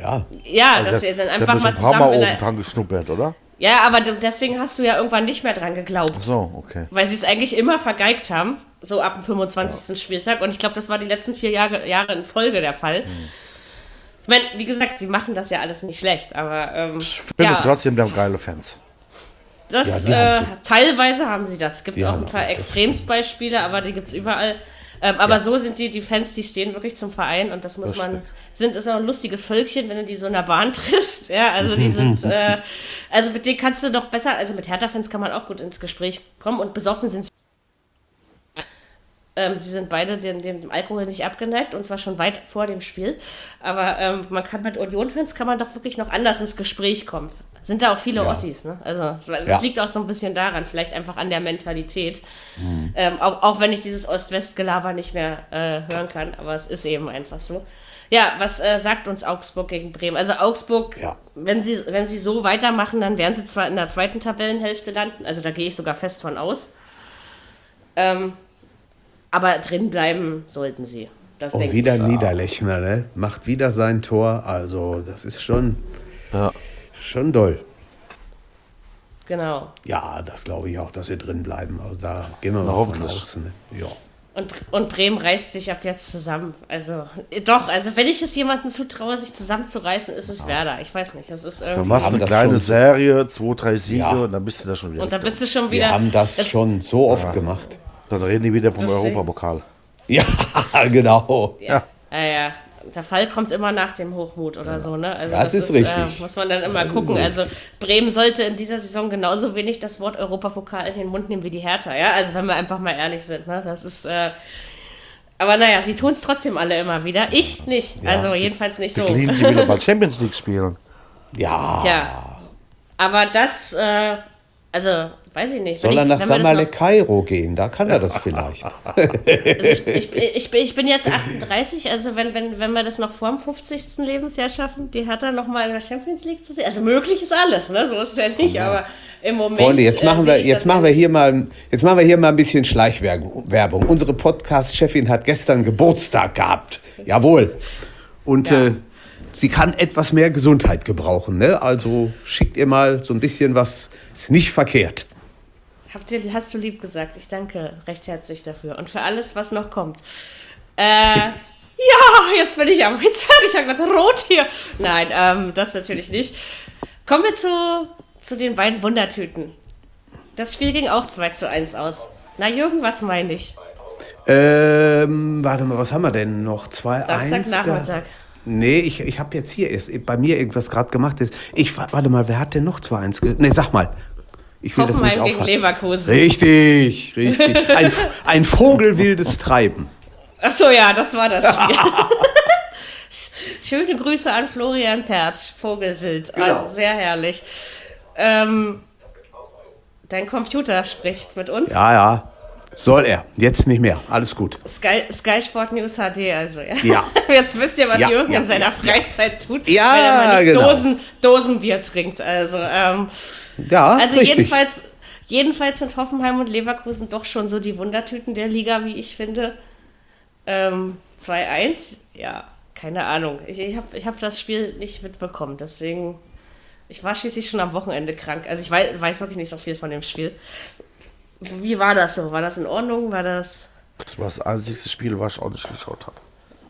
ja, ja, dass Der- ihr dann einfach mich mal ein paar Mal zusammen oben dran geschnuppert, oder? Ja, aber deswegen hast du ja irgendwann nicht mehr dran geglaubt. So, okay. Weil sie es eigentlich immer vergeigt haben, so ab dem 25. Spieltag. Und ich glaube, das war die letzten vier Jahre, Jahre in Folge der Fall. Ich meine, wie gesagt, sie machen das ja alles nicht schlecht, aber ähm, Ich finde ja, trotzdem, die haben geile Fans. das, Ja, äh, teilweise haben sie das. Es gibt Die auch ein paar Extremsbeispiele, aber die gibt es überall. Ähm, aber so sind die, die Fans, die stehen wirklich zum Verein und das muss Das man. stimmt. Sind ist auch ein lustiges Völkchen, wenn du die so in der Bahn triffst. Ja, also die sind, äh, also mit denen kannst du doch besser, also mit Hertha-Fans kann man auch gut ins Gespräch kommen und besoffen sind sie. Ähm, sie sind beide dem, dem Alkohol nicht abgeneigt und zwar schon weit vor dem Spiel. Aber ähm, man kann mit Union-Fans kann man doch wirklich noch anders ins Gespräch kommen. Sind da auch viele Ossis, ne? Also das Ja. liegt auch so ein bisschen daran, vielleicht einfach an der Mentalität. Ähm, auch, auch wenn ich dieses Ost-West-Gelaber nicht mehr äh, hören kann, aber es ist eben einfach so. Ja, was äh, sagt uns Augsburg gegen Bremen? Also Augsburg, Ja. wenn, sie, wenn sie so weitermachen, dann werden sie zwar in der zweiten Tabellenhälfte landen, also da gehe ich sogar fest von aus. Ähm, aber drin bleiben sollten sie. Das und wieder ich. Niederlechner, ne? Macht wieder sein Tor. Also, das ist schon, Ja. schon doll. Genau. Ja, das glaube ich auch, dass sie drin bleiben. Also, da gehen wir mal von hoffentlich. aus. Ne? Ja. Und, und Bremen reißt sich ab jetzt zusammen. Also, doch, also wenn ich es jemandem zutraue, sich zusammenzureißen, ist es Werder. Ich weiß nicht. Das ist Du irgendwie. machst haben eine kleine schon- Serie, zwei, drei Siege Ja. und dann bist du da schon wieder. Und dann bist du schon Wir wieder. haben das, das- schon so oft gemacht. dann reden die wieder vom Europapokal. Ja, genau. Ja. Ja, ja. Der Fall kommt immer nach dem Hochmut oder so, ne? Also Das ist richtig. Äh, muss man dann immer gucken. Also Bremen sollte in dieser Saison genauso wenig das Wort Europapokal in den Mund nehmen wie die Hertha, ja? Also wenn wir einfach mal ehrlich sind, ne? Das ist. Äh, aber naja, sie tun es trotzdem alle immer wieder. Ich nicht. Also jedenfalls nicht so. Clean sie wieder bald Champions League spielen. Ja. Tja. Aber das, äh, also, weiß ich nicht. Soll Wenn er ich- nach Samale Kairo gehen? Da kann er das vielleicht. ich, ich, ich, bin- ich bin jetzt 38, also wenn, wenn, wenn wir das noch vor dem 50. Lebensjahr schaffen, die Hertha noch mal in der Champions League zu sehen. Also möglich ist alles, ne? So ist es ja nicht, aber im Moment. Freunde, jetzt äh, machen wir, ich jetzt machen wir hier mal, jetzt machen wir hier mal ein bisschen Schleichwerbung. Unsere Podcast-Chefin hat gestern Geburtstag gehabt. Jawohl. Und Ja. äh, sie kann etwas mehr Gesundheit gebrauchen. Ne? Also schickt ihr mal so ein bisschen was. Ist nicht verkehrt. Habt ihr, hast du lieb gesagt. Ich danke recht herzlich dafür. Und für alles, was noch kommt. Äh, ja, jetzt bin ich aber jetzt fertig. Ich habe gerade rot hier. Nein, ähm, das natürlich nicht. Kommen wir zu, zu den beiden Wundertüten. Das Spiel ging auch 2 zu 1 aus. Na, Jürgen, was meine ich? Ähm, warte mal, was haben wir denn noch? 2 Samstagnachmittag. Nee, ich, ich habe jetzt hier erst bei mir irgendwas gerade gemacht. Ist. Ich warte mal, wer hat denn noch 2-1? ge- Nee, sag mal. Ich will das nicht Hoffenheim gegen. Leverkusen. Richtig, richtig. Ein, ein vogelwildes Treiben. Ach so, ja, das war das Spiel. Schöne Grüße an Florian Pertsch, Vogelwild. Genau. Also sehr herrlich. Ähm, dein Computer spricht mit uns. Ja, ja. Soll er. Jetzt nicht mehr. Alles gut. Sky, Sky Sport News HD, also ja. Ja. Jetzt wisst ihr, was Ja, Jürgen ja, in seiner Freizeit tut, Ja, wenn er mal nicht genau. Dosen, Dosenbier trinkt. Also, ähm, Ja, also richtig. jedenfalls, jedenfalls sind Hoffenheim und Leverkusen doch schon so die Wundertüten der Liga, wie ich finde. Ähm, 2-1, ja, keine Ahnung. Ich, ich habe ich hab das Spiel nicht mitbekommen, deswegen. Ich war schließlich schon am Wochenende krank. Also ich weiß, weiß wirklich nicht so viel von dem Spiel. Wie war das so? War das in Ordnung? War das. Das war das einzige Spiel, was ich auch nicht geschaut habe.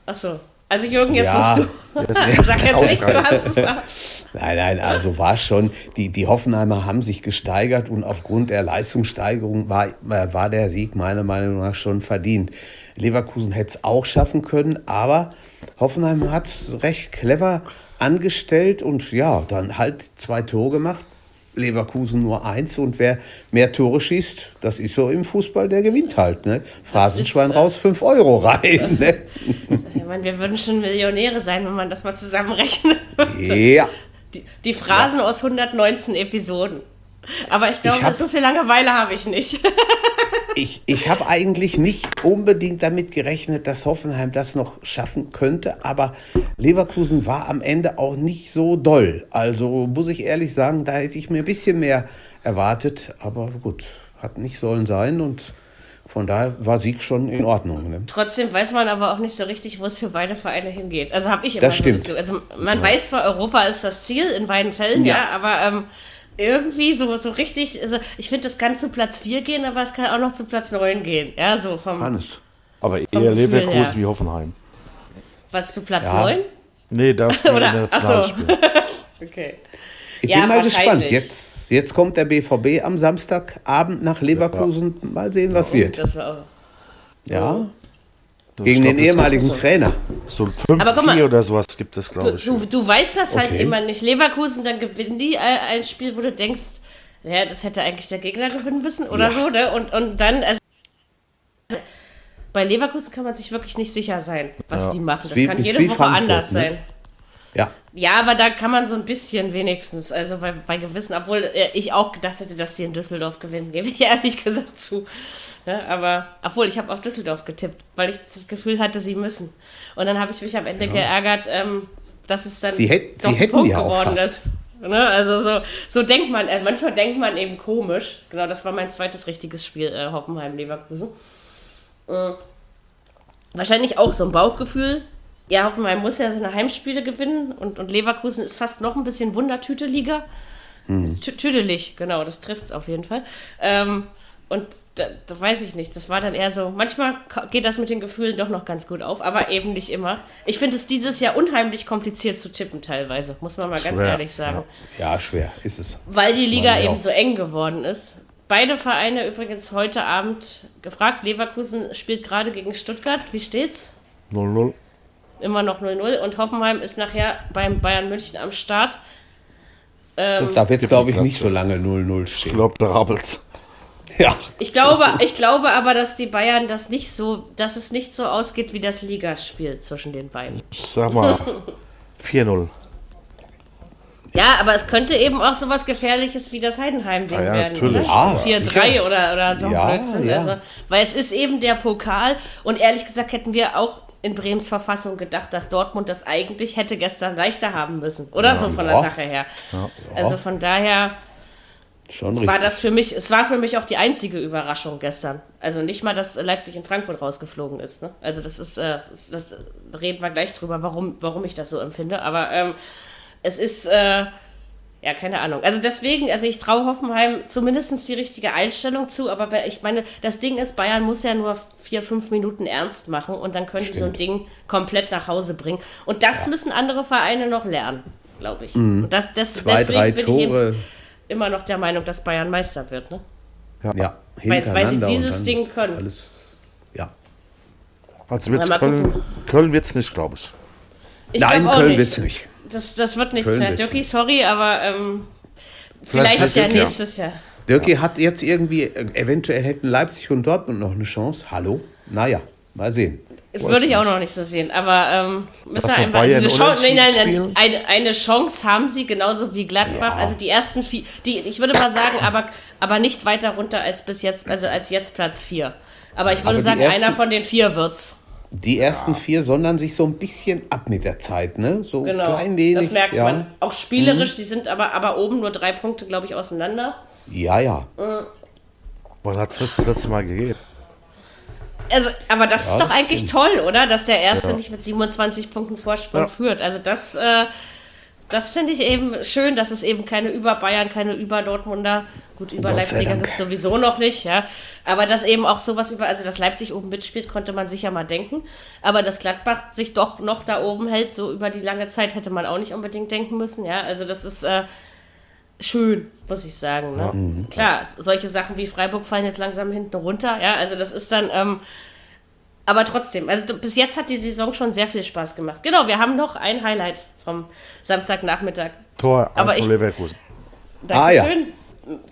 Ach so. Also Jürgen, jetzt Ja. musst du. Jetzt Sag jetzt nicht, du hast es. Nein, nein, also war schon, die, die Hoffenheimer haben sich gesteigert und aufgrund der Leistungssteigerung war, war der Sieg meiner Meinung nach schon verdient. Leverkusen hätte es auch schaffen können, aber Hoffenheim hat recht clever angestellt und ja, dann halt zwei Tore gemacht. Leverkusen nur eins und wer mehr Tore schießt, das ist so im Fußball, der gewinnt halt. Ne? Phrasenschwein ist, äh, raus, fünf Euro rein. Ne? Meine, wir würden schon Millionäre sein, wenn man das mal zusammenrechnet. Ja. Die, die Phrasen aus 119 Episoden. Aber ich glaube, Ich hab- so viel Langeweile habe ich nicht. Ich, ich habe eigentlich nicht unbedingt damit gerechnet, dass Hoffenheim das noch schaffen könnte, aber Leverkusen war am Ende auch nicht so doll. Also muss ich ehrlich sagen, da hätte ich mir ein bisschen mehr erwartet, aber gut, hat nicht sollen sein und von daher war Sieg schon in Ordnung. Ne? Trotzdem weiß man aber auch nicht so richtig, wo es für beide Vereine hingeht. Also habe ich immer Das so stimmt. Gefühl. Also man weiß zwar, Europa ist das Ziel in beiden Fällen, ja, Ja. aber ähm, irgendwie so, so richtig, also ich finde, das kann zu Platz 4 gehen, aber es kann auch noch zu Platz 9 gehen. Ja, so vom, Hannes. Aber eher Leverkusen her. wie Hoffenheim. was zu Platz Ja. 9? Nee, das ach so. Spiele. Okay. Ich Ja, bin mal gespannt. Jetzt, jetzt kommt der BVB am Samstagabend nach Leverkusen. Mal sehen, was wird. Das war auch. Ja, gegen glaub, den ehemaligen gibt Trainer. So ein Aber guck mal. 5-4 oder sowas gibt es, glaube ich. du, du weißt das halt Okay. immer nicht. Leverkusen, dann gewinnen die ein Spiel, wo du denkst, ja, das hätte eigentlich der Gegner gewinnen müssen oder Ja. so, ne? Und, und dann, also, bei Leverkusen kann man sich wirklich nicht sicher sein, was die machen. Das wie- kann jede Woche Frankfurt, anders ne? sein. Ja, Ja, aber da kann man so ein bisschen wenigstens, also bei, bei gewissen, obwohl äh, ich auch gedacht hätte, dass die in Düsseldorf gewinnen, gebe ich ehrlich gesagt zu. Ne, aber, obwohl ich habe auf Düsseldorf getippt, weil ich das Gefühl hatte, sie müssen. Und dann habe ich mich am Ende geärgert, ähm, dass es dann Sie hätt- sie hätten Punkt ja auch geworden fast. ist. Ne, also so, so denkt man, äh, manchmal denkt man eben komisch. Genau, das war mein zweites richtiges Spiel, äh, Hoffenheim-Leverkusen. Äh, wahrscheinlich auch so ein Bauchgefühl. Ja, Hoffenheim muss ja seine Heimspiele gewinnen und, und Leverkusen ist fast noch ein bisschen Wundertüte-Liga. Tü- Tüdelig, genau, das trifft es auf jeden Fall. Ähm, und da, da weiß ich nicht, das war dann eher so, manchmal geht das mit den Gefühlen doch noch ganz gut auf, aber eben nicht immer. Ich finde es dieses Jahr unheimlich kompliziert zu tippen teilweise, muss man mal ganz Schwer, ehrlich sagen. ja, schwer ist es. Weil die Liga eben auch. so eng geworden ist. Beide Vereine übrigens heute Abend gefragt. Leverkusen spielt gerade gegen Stuttgart. Wie steht's? 0-0. Immer noch 0-0. Und Hoffenheim ist nachher beim Bayern München am Start. Das Da wird es, gibt glaube ich, nicht so lange 0-0 Ich stehen. glaube, da rabbelt's. Ja, Ich glaube, ich glaube aber, dass die Bayern das nicht so, dass es nicht so ausgeht wie das Ligaspiel zwischen den beiden. Ich sag mal 4-0. Ja, aber es könnte eben auch sowas Gefährliches wie das Heidenheim-Ding Ah ja, werden. natürlich. Ah, 4-3 sicher. oder, oder so. Ja, Blödsinn. ja. Also, weil es ist eben der Pokal. Und ehrlich gesagt hätten wir auch in Brems Verfassung gedacht, dass Dortmund das eigentlich hätte gestern leichter haben müssen. Oder so von der Ja. Sache her. Also von daher schon war richtig. das für mich, es war für mich auch die einzige Überraschung gestern. Also nicht mal, dass Leipzig in Frankfurt rausgeflogen ist. Ne? Also das ist, äh, das, das reden wir gleich drüber, warum, warum ich das so empfinde. Aber ähm, es ist, äh, ja, keine Ahnung. Also deswegen, also ich traue Hoffenheim zumindest die richtige Einstellung zu, aber ich meine, das Ding ist, Bayern muss ja nur vier, fünf Minuten ernst machen und dann können die so ein Ding komplett nach Hause bringen. Und das müssen andere Vereine noch lernen, glaube ich. Und das, das, Zwei, deswegen drei bin ich eben Tore. immer noch der Meinung, dass Bayern Meister wird. Ne? Ja, Weil- weil sie dieses Ding ist können. Alles, ja. Also wird's Köln, Köln wird's nicht, glaube ich. Ich Nein, glaub Köln wird es nicht. Das, das wird nichts mehr. wird's Dirki, nicht. sorry, aber ähm, Vielleicht vielleicht, ja nächstes Jahr. Jahr. Dirki hat jetzt irgendwie, eventuell hätten Leipzig und Dortmund noch eine Chance. Hallo? Naja, mal sehen. Das würde ich auch noch nicht so sehen. Aber ähm, müssen einfach, also eine, Chance, nein, nein, eine, eine Chance haben sie, genauso wie Gladbach. Ja. Also die ersten vier, die, ich würde mal sagen, aber, aber nicht weiter runter als bis jetzt, also als jetzt Platz vier. Aber ich würde Aber sagen, ersten- einer von den vier wird's. Die ersten vier sondern sich so ein bisschen ab mit der Zeit, ne? So Genau. klein wenig. das merkt ja. man. Auch spielerisch, sie sind aber, aber oben nur drei Punkte, glaube ich, auseinander. Ja, ja. Wann hat's das das letzte Mal gegeben? Also, aber das Ja, ist doch das eigentlich stimmt. toll, oder? Dass der Erste nicht mit 27 Punkten Vorsprung Ja. führt. Also das, äh, das finde ich eben schön, dass es eben keine über Bayern, keine über Dortmunder, gut, über Gott sei Leipziger Dank. gibt es sowieso noch nicht, ja. Aber dass eben auch sowas über, also dass Leipzig oben mitspielt, konnte man sicher mal denken. Aber dass Gladbach sich doch noch da oben hält, so über die lange Zeit, hätte man auch nicht unbedingt denken müssen, ja. Also das ist äh, schön, muss ich sagen. Ne? Klar, solche Sachen wie Freiburg fallen jetzt langsam hinten runter, ja. Also das ist dann. Ähm, aber trotzdem, also bis jetzt hat die Saison schon sehr viel Spaß gemacht. Genau, wir haben noch ein Highlight vom Samstagnachmittag. Tor Aber 1 von ich- Leverkusen. Ah, ja. Dankeschön.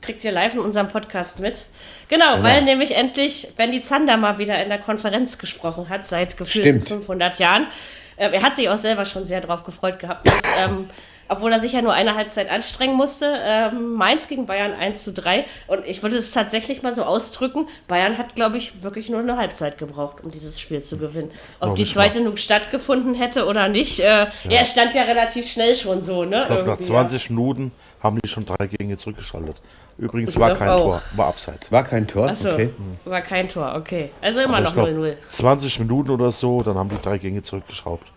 Kriegt ihr live in unserem Podcast mit. Genau, weil nämlich endlich Benny Zander mal wieder in der Konferenz gesprochen hat, seit gefühlt Stimmt. 500 Jahren. Äh, er hat sich auch selber schon sehr drauf gefreut gehabt. dass, ähm, obwohl er sich ja nur eine Halbzeit anstrengen musste. Ähm, Mainz gegen Bayern 1 zu 3. Und ich würde es tatsächlich mal so ausdrücken. Bayern hat, glaube ich, wirklich nur eine Halbzeit gebraucht, um dieses Spiel zu gewinnen. Ob die zweite nun stattgefunden hätte oder nicht. Äh, ja. es stand ja relativ schnell schon so, ne? Ich glaube, nach irgendwie, 20 Minuten haben die schon drei Gänge zurückgeschaltet. Übrigens war kein auch. Tor, war abseits. War kein Tor, Achso, okay. war kein Tor, okay. Also immer Aber noch ich glaub, 0-0. 20 Minuten oder so, dann haben die drei Gänge zurückgeschraubt.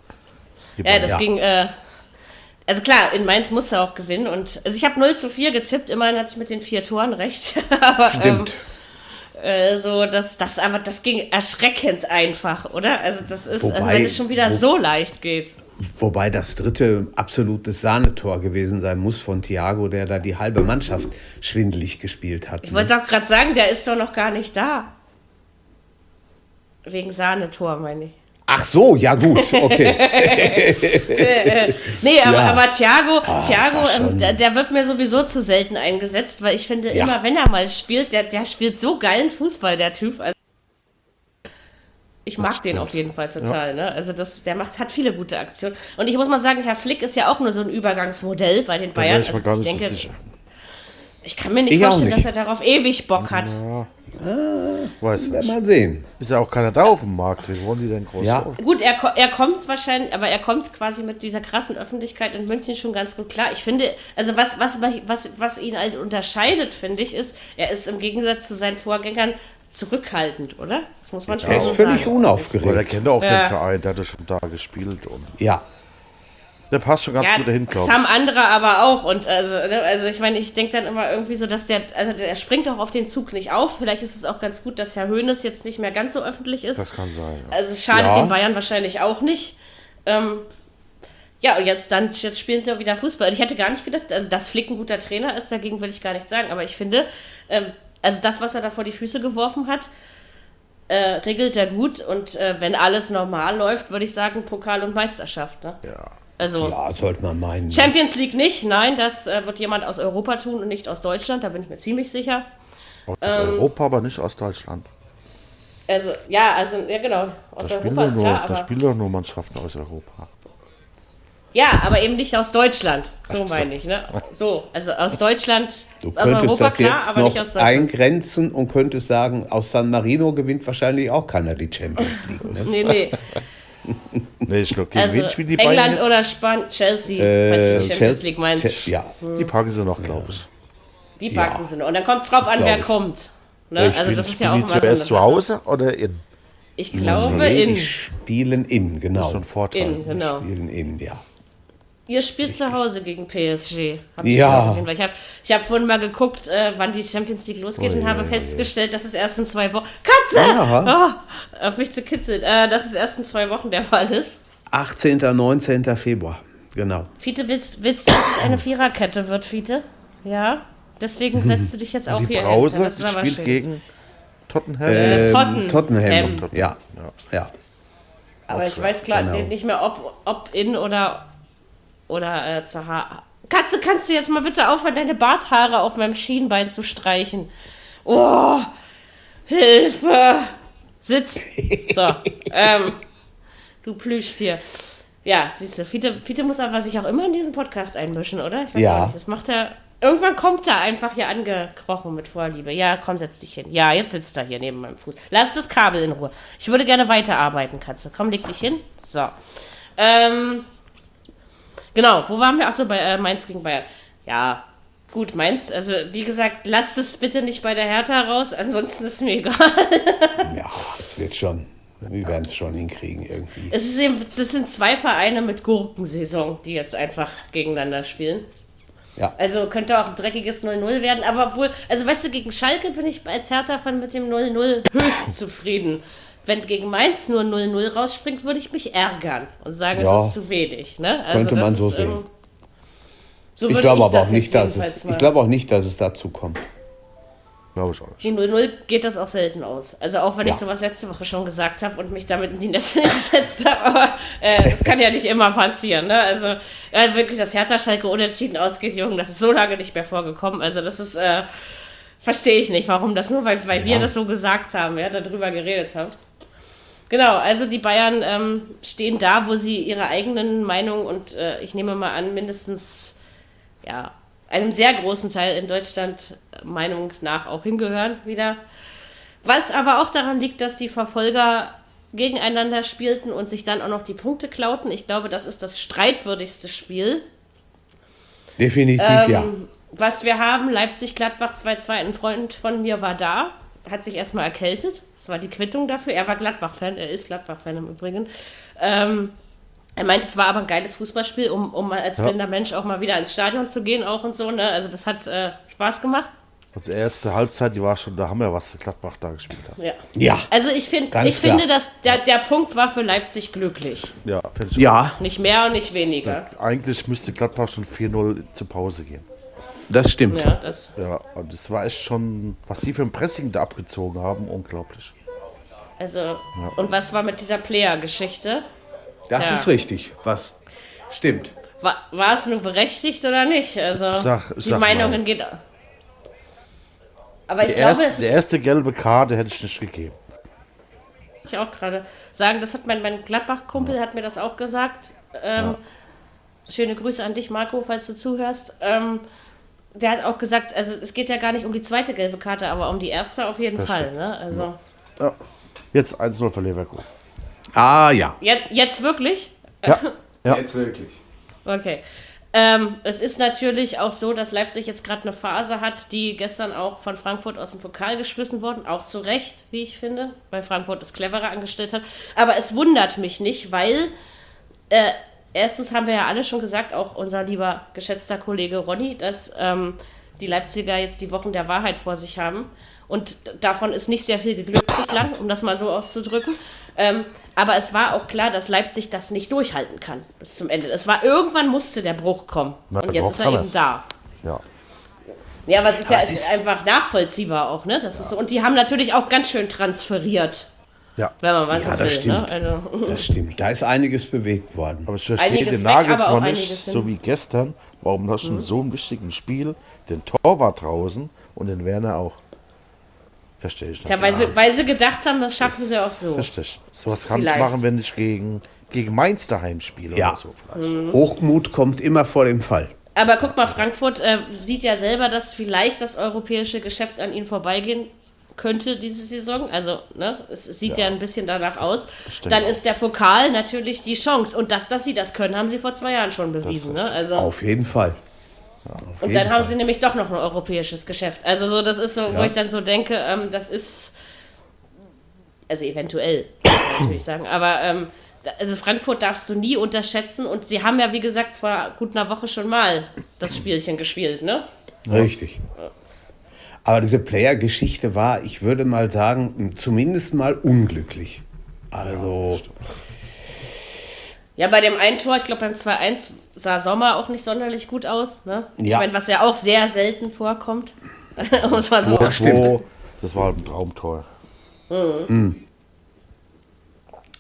Die Ja, Bayern. das Ja. ging, äh, also klar, in Mainz musste er auch gewinnen und also ich habe 0 zu 4 getippt, immerhin hatte ich mit den vier Toren recht. Aber Stimmt. Ähm, äh, so, das, das, aber das ging erschreckend einfach, oder? Also das ist, also Wobei- wenn es schon wieder wo- so leicht geht. Wobei das dritte absolutes Sahnetor gewesen sein muss von Thiago, der da die halbe Mannschaft schwindelig gespielt hat. Ich ne? wollte doch gerade sagen, der ist doch noch gar nicht da. Wegen Sahnetor, meine ich. Ach so, ja gut, okay. Nee, aber, Ja. aber Thiago, das Thiago ähm, der, der wird mir sowieso zu selten eingesetzt, weil ich finde, Ja. immer wenn er mal spielt, der, der spielt so geilen Fußball, der Typ. Also ich mag den auf jeden Fall total. Ne? Also das, der macht, hat viele gute Aktionen. Und ich muss mal sagen, Herr Flick ist ja auch nur so ein Übergangsmodell bei den Da Bayern. ich Also ich, so denke, ich kann mir nicht Ich vorstellen, nicht. dass er darauf ewig Bock hat. Weiß nicht. Mal sehen. Ist ja auch keiner da auf dem Markt. Wie wollen die denn groß Ja. auf? Gut, er, er kommt wahrscheinlich, aber er kommt quasi mit dieser krassen Öffentlichkeit in München schon ganz gut klar. Ich finde, also was, was, was, was ihn halt unterscheidet, finde ich, ist, er ist im Gegensatz zu seinen Vorgängern zurückhaltend, oder? Das muss man schon Er ist so völlig sagen. Weil der unaufgeregt. kennt auch Ja. den Verein, der hat ja schon da gespielt. Und Ja, der passt schon ganz Ja, gut dahin, das glaube haben ich. andere aber auch. Und also, ne, also ich meine, ich denke dann immer irgendwie so, dass der, also der springt auch auf den Zug nicht auf. Vielleicht ist es auch ganz gut, dass Herr Hoeneß jetzt nicht mehr ganz so öffentlich ist. Das kann sein. Ja. Also es schadet Ja. den Bayern wahrscheinlich auch nicht. Ähm, ja, und jetzt, dann, jetzt spielen sie auch wieder Fußball. Und ich hätte gar nicht gedacht, also dass Flick ein guter Trainer ist, dagegen will ich gar nichts sagen. Aber ich finde, ähm, also das, was er da vor die Füße geworfen hat, äh, regelt er gut. Und äh, wenn alles normal läuft, würde ich sagen, Pokal und Meisterschaft. Ne? Ja. Also ja, sollte man meinen. Champions League nicht, nein, das äh, wird jemand aus Europa tun und nicht aus Deutschland, da bin ich mir ziemlich sicher. Aus Ähm, Europa, aber nicht aus Deutschland. Also, ja, also, ja genau, aus Da spielen, Europa doch ist nur, klar, da aber... spielen doch nur Mannschaften aus Europa. Ja, aber eben nicht aus Deutschland. So so. meine ich, ne? So, also aus Deutschland, Du aus könntest Europa das klar, jetzt aber noch nicht aus Deutschland. eingrenzen und könntest sagen, aus San Marino gewinnt wahrscheinlich auch keiner die Champions League. Ne? Nee, nee. Nee, ich glaube, gegen Also wen spielen die England jetzt? oder Spanien, Chelsea, falls du Äh, die Champions Chelsea- League meinst. Chelsea- Ja, Die packen sie noch, glaube ich. Die packen Ja. sie noch. Und dann kommt es drauf an, glaub wer ich. kommt. Ne? Ja, Also spielen- das ist ja auch die so zuerst eine zu. Hause oder in? Ich glaube nee, in. die spielen in, genau. So ein Vorteil. In, genau. Spielen in, ja. Ihr spielt zu Hause gegen PSG. Hab ich Ja. mal gesehen, weil ich habe ich hab vorhin mal geguckt, äh, wann die Champions League losgeht und habe festgestellt, dass es erst in zwei Wochen. Katze! Ja. Oh, auf mich zu kitzeln. Äh, dass es erst in zwei Wochen der Fall ist. 18. 19. Februar, genau. Fiete, willst, willst du, dass es eine Viererkette wird, Fiete? Ja? Deswegen setzt du dich jetzt auch Die hier Brause hin. Die spielt schön. gegen Tottenham. Äh, Ähm, Totten- Tottenham. Ähm. Ja, ja. Aber ich weiß klar genau. nicht mehr, ob, ob in oder, oder äh, zur Haar. Katze, kannst du jetzt mal bitte aufhören, deine Barthaare auf meinem Schienbein zu streichen? Oh, Hilfe! Sitz! So, ähm, du Plüschtier. Ja, siehst du, Fiete, Fiete muss aber sich auch immer in diesen Podcast einmischen, oder? Ich weiß Ja. nicht. Das macht er. Irgendwann kommt er einfach hier angekrochen mit Vorliebe. Ja, komm, setz dich hin. Ja, jetzt sitzt er hier neben meinem Fuß. Lass das Kabel in Ruhe. Ich würde gerne weiterarbeiten, Katze. Komm, leg dich hin. So. Ähm, genau, wo waren wir? Achso, bei äh, Mainz gegen Bayern. Ja, gut, Mainz. Also, wie gesagt, lasst es bitte nicht bei der Hertha raus. Ansonsten ist mir egal. Ja, es wird schon. Wir werden es schon hinkriegen irgendwie. Es, ist eben, das sind zwei Vereine mit Gurkensaison, die jetzt einfach gegeneinander spielen. Ja. Also könnte auch ein dreckiges 0-0 werden, aber obwohl, also weißt du, gegen Schalke bin ich als Hertha von mit dem 0-0 höchst zufrieden. Wenn gegen Mainz nur 0-0 rausspringt, würde ich mich ärgern und sagen, Ja. es ist zu wenig. Ne? Also Könnte man so ist, sehen. ähm, so Ich glaube aber auch nicht, dass es. Ich glaube auch nicht, dass es dazu kommt. Glaube ich auch Die nicht. 0-0 geht das auch selten aus. Also auch wenn Ja. ich sowas letzte Woche schon gesagt habe und mich damit in die Netze gesetzt habe, aber äh, das kann ja nicht immer passieren. Ne? Also äh, wirklich, dass Hertha Schalke unentschieden ausgeht, Jungen, das ist so lange nicht mehr vorgekommen. Also das ist, äh, verstehe ich nicht, warum das nur, weil, weil wir das so gesagt haben, ja, darüber geredet haben. Genau, also die Bayern ähm, stehen da, wo sie ihre eigenen Meinungen und äh, ich nehme mal an, mindestens ja, einem sehr großen Teil in Deutschland äh, Meinung nach auch hingehören wieder. Was aber auch daran liegt, dass die Verfolger gegeneinander spielten und sich dann auch noch die Punkte klauten. Ich glaube, das ist das streitwürdigste Spiel. Definitiv Ähm, ja. Was wir haben, Leipzig-Gladbach 2-2, ein Freund von mir war da, hat sich erstmal erkältet. Das war die Quittung dafür. Er war Gladbach-Fan, er ist Gladbach-Fan im Übrigen. Ähm, er meint, es war aber ein geiles Fußballspiel, um, um mal als Ja. blinder Mensch auch mal wieder ins Stadion zu gehen auch und so. Ne? Also das hat äh, Spaß gemacht. Also erste Halbzeit, die war schon der Hammer, was der Gladbach da gespielt hat. Ja. Ja. Also ich, find, Ganz ich finde, dass der, der Punkt war für Leipzig glücklich. Ja, finde ich Ja, Nicht mehr und nicht weniger. auch. Eigentlich müsste Gladbach schon 4-0 zur Pause gehen. Das stimmt. Ja, das, Ja, und das war echt schon, was die für ein Pressing da abgezogen haben, unglaublich. also, und was war mit dieser Player-Geschichte? Das Ja. ist richtig. Was stimmt. War, war es nur berechtigt oder nicht? Also, sag- ich die sag Meinungen nein. geht. Aber ich Der glaube, erste, es der erste gelbe Karte hätte ich nicht gegeben. muss ich auch gerade sagen, das hat mein, mein Gladbach-Kumpel hat mir das auch gesagt. Ähm, Schöne Grüße an dich, Marco, falls du zuhörst. Ähm, der hat auch gesagt, also es geht ja gar nicht um die zweite gelbe Karte, aber um die erste auf jeden Das Fall. stimmt. Ne? Also, Ja. Jetzt 1-0 für Leverkusen. Ah ja. jetzt, jetzt wirklich? Ja, ja. Jetzt wirklich. Okay. Ähm, es ist natürlich auch so, dass Leipzig jetzt gerade eine Phase hat, die gestern auch von Frankfurt aus dem Pokal geschmissen worden, auch zu Recht, wie ich finde, weil Frankfurt es cleverer angestellt hat. Aber es wundert mich nicht, weil äh, erstens haben wir ja alle schon gesagt, auch unser lieber geschätzter Kollege Ronny, dass ähm, die Leipziger jetzt die Wochen der Wahrheit vor sich haben. Und davon ist nicht sehr viel geglückt bislang, um das mal so auszudrücken. Ähm, aber es war auch klar, dass Leipzig das nicht durchhalten kann bis zum Ende. Es war irgendwann musste der Bruch kommen. Na, und jetzt ist er eben erst. da. ja. Ja, aber es ist ja es ist- einfach nachvollziehbar auch, ne? Das ist so. Und die haben natürlich auch ganz schön transferiert, Ja, wenn man was Ja, so das will. stimmt. Ne? Also, Das stimmt. Da ist einiges bewegt worden. aber ich verstehe Einiges den Nagelsmann nicht, einiges so wie gestern, warum hast du in so einem wichtigen Spiel den Torwart draußen und den Werner auch? Verstehe ich nicht. ja, weil, sie, weil sie gedacht haben, das schaffen sie auch so. Richtig. Sowas kann ich Vielleicht. machen, wenn ich gegen, gegen Mainz daheim spiele Ja. oder so vielleicht. Mhm. Hochmut kommt immer vor dem Fall. Aber guck mal, Frankfurt äh, sieht ja selber, dass vielleicht das europäische Geschäft an ihnen vorbeigehen könnte diese Saison. Also, ne, es, sieht ja. ein bisschen danach aus. Dann auch. ist der Pokal natürlich die Chance. Und dass, dass sie das können, haben sie vor zwei Jahren schon bewiesen. Ne? Also, Auf jeden Fall. Auf und jeden dann haben Fall. sie nämlich doch noch ein europäisches Geschäft. Also, so, das ist so, wo Ja. ich dann so denke, ähm, das ist. Also, eventuell, kann ich sagen. Aber. Ähm, also Frankfurt darfst du nie unterschätzen und sie haben ja, wie gesagt, vor gut einer Woche schon mal das Spielchen gespielt, ne? Richtig. Aber diese Player-Geschichte war, ich würde mal sagen, zumindest mal unglücklich. Also, Ja, bei dem einen Tor, ich glaube beim 2-1 sah Sommer auch nicht sonderlich gut aus. Ne? Ich Ja. meine, was ja auch sehr selten vorkommt. es mal so Das Das war ein Traumtor.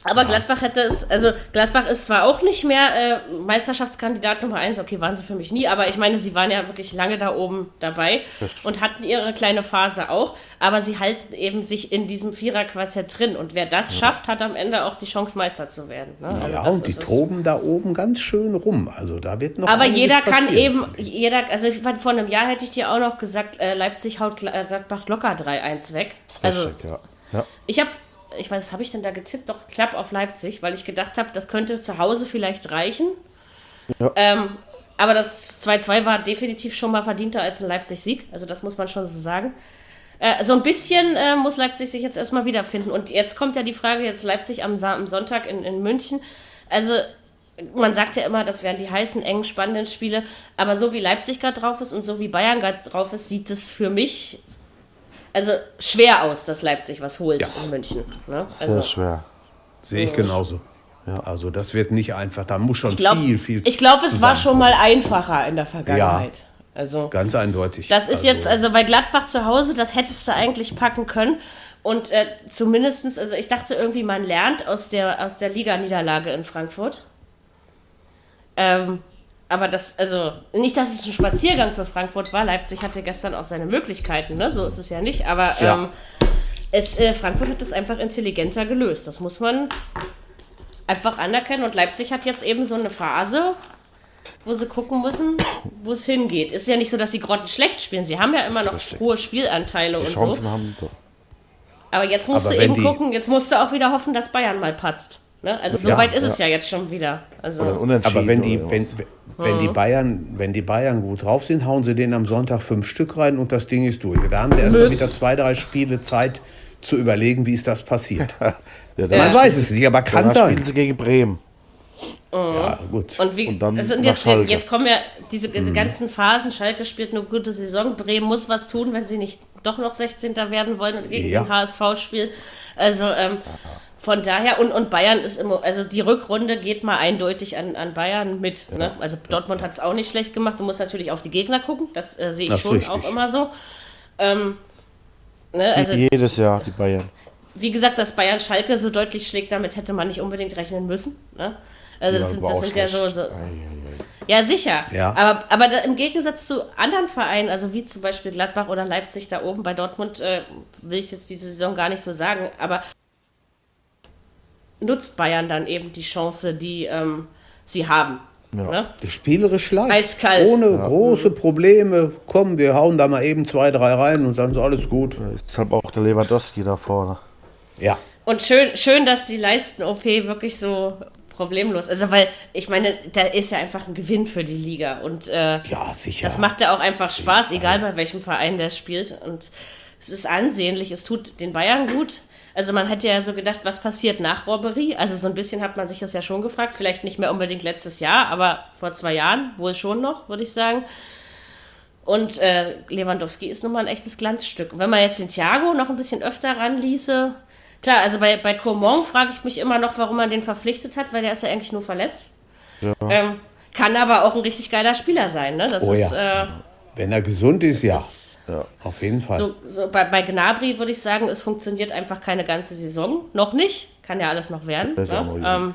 Aber Gladbach hätte es, also Gladbach ist zwar auch nicht mehr äh, Meisterschaftskandidat Nummer 1, okay, waren sie für mich nie, aber ich meine, sie waren ja wirklich lange da oben dabei und hatten ihre kleine Phase auch, aber sie halten eben sich in diesem Viererquartett drin und wer das schafft, hat am Ende auch die Chance, Meister zu werden. Ne? Also ja, das und die toben da oben ganz schön rum. Also da wird noch Aber jeder kann passieren. eben, jeder, also ich meine, vor einem Jahr hätte ich dir auch noch gesagt, äh, Leipzig haut äh, Gladbach locker 3-1 weg. Also richtig, ja. ja. ich habe, ich weiß, was habe ich denn da getippt? Doch, klapp auf Leipzig, weil ich gedacht habe, das könnte zu Hause vielleicht reichen. Ja. Ähm, aber das 2-2 war definitiv schon mal verdienter als ein Leipzig-Sieg. Also das muss man schon so sagen. Äh, so ein bisschen äh, muss Leipzig sich jetzt erstmal wiederfinden. Und jetzt kommt ja die Frage, jetzt Leipzig am, Sa am Sonntag in, in München. Also man sagt ja immer, das wären die heißen, engen, spannenden Spiele. Aber so wie Leipzig gerade drauf ist und so wie Bayern gerade drauf ist, sieht es für mich also schwer aus, dass Leipzig was holt Ja. in München. Ne? Sehr Also, schwer. Sehe ich genauso. Also das wird nicht einfach. Da muss schon ich glaube, viel, viel. ich glaub, es war schon mal einfacher in der Vergangenheit. Also Ganz eindeutig. Das ist jetzt, also bei Gladbach zu Hause, das hättest du eigentlich packen können. Und äh, zumindestens, also ich dachte irgendwie, man lernt aus der, aus der Liga-Niederlage in Frankfurt. Ähm, aber das, also nicht, dass es ein Spaziergang für Frankfurt war. Leipzig hatte gestern auch seine Möglichkeiten, ne? So ist es ja nicht. Aber Ja. ähm, es, äh, Frankfurt hat es einfach intelligenter gelöst. Das muss man einfach anerkennen. Und Leipzig hat jetzt eben so eine Phase, wo sie gucken müssen, wo es hingeht. Ist ja nicht so, dass sie Grotten schlecht spielen. Sie haben ja immer Das noch richtig. hohe Spielanteile Die und Chancen so. haben sie. Aber jetzt musst Aber du eben die- gucken, jetzt musst du auch wieder hoffen, dass Bayern mal patzt. Ne? Also so Ja, weit ist es ja jetzt schon wieder. Also, Oder ein Unentschieden. Aber wenn die, oder wenn, wenn, die Bayern, wenn die Bayern gut drauf sind, hauen sie denen am Sonntag fünf Stück rein und das Ding ist durch. Da haben sie erstmal wieder zwei, drei Spiele Zeit zu überlegen, wie ist das passiert. ja, Ja. Man weiß es nicht, aber kann dann sein. spielen sie gegen Bremen. Ja, gut. Und, wie, Und dann sind nach jetzt, jetzt kommen ja diese Mhm. ganzen Phasen. Schalke spielt eine gute Saison. Bremen muss was tun, wenn sie nicht doch noch 16. werden wollen und gegen Ja. den HSV spielen. Also ähm, von daher, und, und Bayern ist immer, also die Rückrunde geht mal eindeutig an, an Bayern mit. Ne? Also Dortmund hat es auch nicht schlecht gemacht. Du musst natürlich auf die Gegner gucken. Das äh, sehe ich Das schon richtig. auch immer so. Ähm, ne? Also Jedes Jahr, die Bayern. wie gesagt, dass Bayern Schalke so deutlich schlägt, damit hätte man nicht unbedingt rechnen müssen. Ne? Also Die das sind, das sind ja so, so Ei, ei, ei. ja, sicher. Ja. Aber, aber da, im Gegensatz zu anderen Vereinen, also wie zum Beispiel Gladbach oder Leipzig da oben bei Dortmund, äh, will ich jetzt diese Saison gar nicht so sagen, aber nutzt Bayern dann eben die Chance, die ähm, sie haben. Ne? Spielerisch leicht. Eiskalt. Ohne große Probleme. Komm, wir hauen da mal eben zwei, drei rein und dann ist alles gut. Deshalb auch der Lewandowski da vorne. Ja. Und schön, schön, dass die Leisten-OP wirklich so problemlos, also weil, ich meine, da ist ja einfach ein Gewinn für die Liga und äh, Ja, sicher. Das macht ja auch einfach Spaß, egal bei welchem Verein der spielt. Und es ist ansehnlich, es tut den Bayern gut. Also man hätte ja so gedacht, was passiert nach Robbery? Also so ein bisschen hat man sich das ja schon gefragt. Vielleicht nicht mehr unbedingt letztes Jahr, aber vor zwei Jahren wohl schon noch, würde ich sagen. Und äh, Lewandowski ist nun mal ein echtes Glanzstück. Und wenn man jetzt den Thiago noch ein bisschen öfter ranließe, klar, also bei, bei Coman frage ich mich immer noch, warum man den verpflichtet hat, weil der ist ja eigentlich nur verletzt. Ähm, kann aber auch ein richtig geiler Spieler sein, ne? Das Oh ist, ja. äh, Wenn er gesund ist, ja. ist Auf jeden Fall. so, so bei, bei Gnabry würde ich sagen, es funktioniert einfach keine ganze Saison. Noch nicht. Kann ja alles noch werden. Ist ne? auch noch jung. ähm,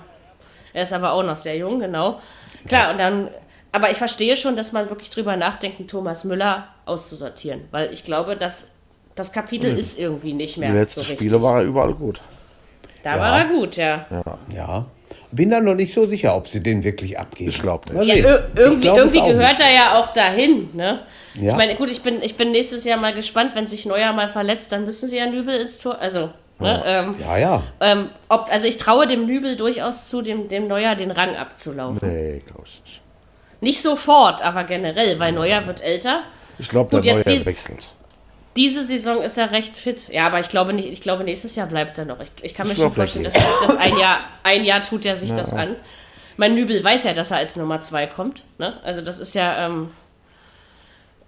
er ist aber auch noch sehr jung, genau. Klar, und dann, aber ich verstehe schon, dass man wirklich drüber nachdenkt, einen Thomas Müller auszusortieren. Weil ich glaube, dass das Kapitel ist irgendwie nicht mehr. Die letzten so. Spiele war er überall gut. Da Ja. war er gut, ja. Ja. Bin da noch nicht so sicher, ob sie den wirklich abgeben. Ich glaub nicht. Ja, irgendwie glaub irgendwie gehört nicht. er ja auch dahin, ne? Ja. Ich meine, gut, ich bin, ich bin nächstes Jahr mal gespannt, wenn sich Neuer mal verletzt, dann müssen sie ja Nübel ins Tor. Also, ne, ähm, Ja, ja. ähm, ob, also ich traue dem Nübel durchaus zu, dem, dem Neuer den Rang abzulaufen. Nee, glaube ich nicht. Nicht sofort, aber generell, weil Neuer wird älter. Ich glaube, der jetzt Neue die- wechselt. Diese Saison ist er recht fit. Ja, aber ich glaube nicht, ich glaube nächstes Jahr bleibt er noch. Ich, ich kann mir Ich schon vorstellen, dass das ein Jahr, ein Jahr tut er sich das an. Mein Nübel weiß ja, dass er als Nummer zwei kommt. Ne? Also das ist ja, ähm,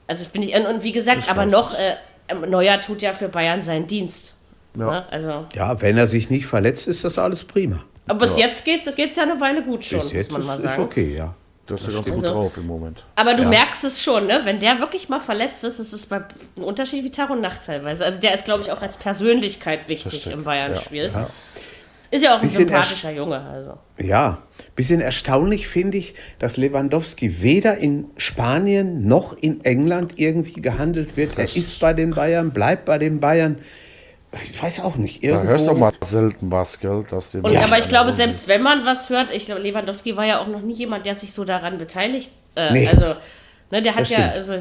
also ich bin nicht, und, wie gesagt, Ich aber noch, äh, ähm, Neuer tut ja für Bayern seinen Dienst. Ja. Ne? Also, Ja, wenn er sich nicht verletzt, ist das alles prima. aber bis jetzt geht es ja eine Weile gut schon, Bis jetzt muss man ist, mal ist sagen. okay, ja. Das ist ganz gut Also- drauf im Moment. Aber du Ja. merkst es schon, ne? Wenn der wirklich mal verletzt ist, ist es bei ein Unterschied wie Tag und Nacht teilweise. Also der ist, glaube ich, auch als Persönlichkeit wichtig im Bayern-Spiel. Ja. Ist ja auch ein Bisschen sympathischer Junge, also. Ja, bisschen erstaunlich finde ich, dass Lewandowski weder in Spanien noch in England irgendwie gehandelt wird. Er ist bei den Bayern, bleibt bei den Bayern. Ich weiß auch nicht. Da Irgendwo, hörst du mal selten was, gell? Dass den Und, Ja. aber ich glaube, selbst wenn man was hört, ich glaube, Lewandowski war ja auch noch nie jemand, der sich so daran beteiligt. Äh, Nee. Also, ne, der hat Das ja, stimmt. also,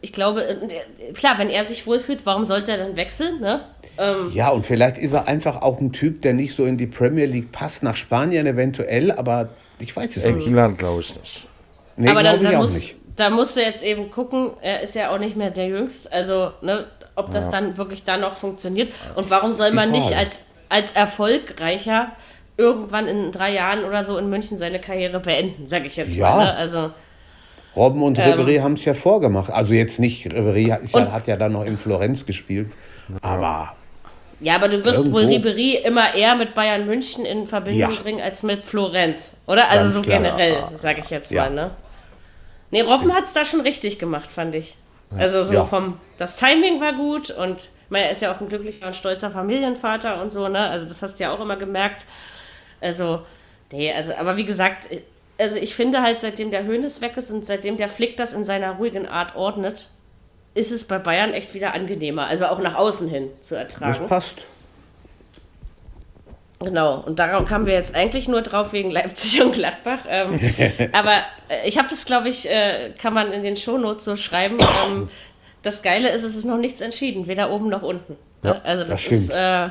ich glaube, äh, klar, wenn er sich wohlfühlt, warum sollte er dann wechseln, ne? Ähm, Ja, und vielleicht ist er einfach auch ein Typ, der nicht so in die Premier League passt, nach Spanien eventuell, aber ich weiß es nicht. England glaube ich nicht. Nee, aber dann, glaube ich dann auch muss, nicht. da musst du jetzt eben gucken, er ist ja auch nicht mehr der Jüngst, also, ne, ob das dann wirklich dann noch funktioniert. Und warum soll man nicht Frage. als, als erfolgreicher irgendwann in drei Jahren oder so in München seine Karriere beenden, sage ich jetzt Ja. mal. Ne? Also, Robben und Ribéry haben es ja vorgemacht. Also jetzt nicht, Ribéry ist ja, hat ja dann noch in Florenz gespielt. Aber ja, aber du wirst wohl Irgendwo. Ribery immer eher mit Bayern München in Verbindung Ja. bringen als mit Florenz, oder? Also Ganz so klar. generell, sage ich jetzt Ja. mal. Ne? Nee, Robben hat es da schon richtig gemacht, fand ich. Also so Ja. vom, das Timing war gut und man, er ist ja auch ein glücklicher und stolzer Familienvater und so, ne? Also das hast du ja auch immer gemerkt. Also, nee, also, aber wie gesagt, also ich finde halt, seitdem der Höhnes weg ist und seitdem der Flick das in seiner ruhigen Art ordnet, ist es bei Bayern echt wieder angenehmer, also auch nach außen hin zu das ertragen. passt. Genau, und darauf kamen wir jetzt eigentlich nur drauf wegen Leipzig und Gladbach. Ähm, aber äh, ich habe das, glaube ich, äh, kann man in den Shownotes so schreiben. Ähm, das Geile ist, es ist noch nichts entschieden, weder oben noch unten. Ja, also das, das ist äh,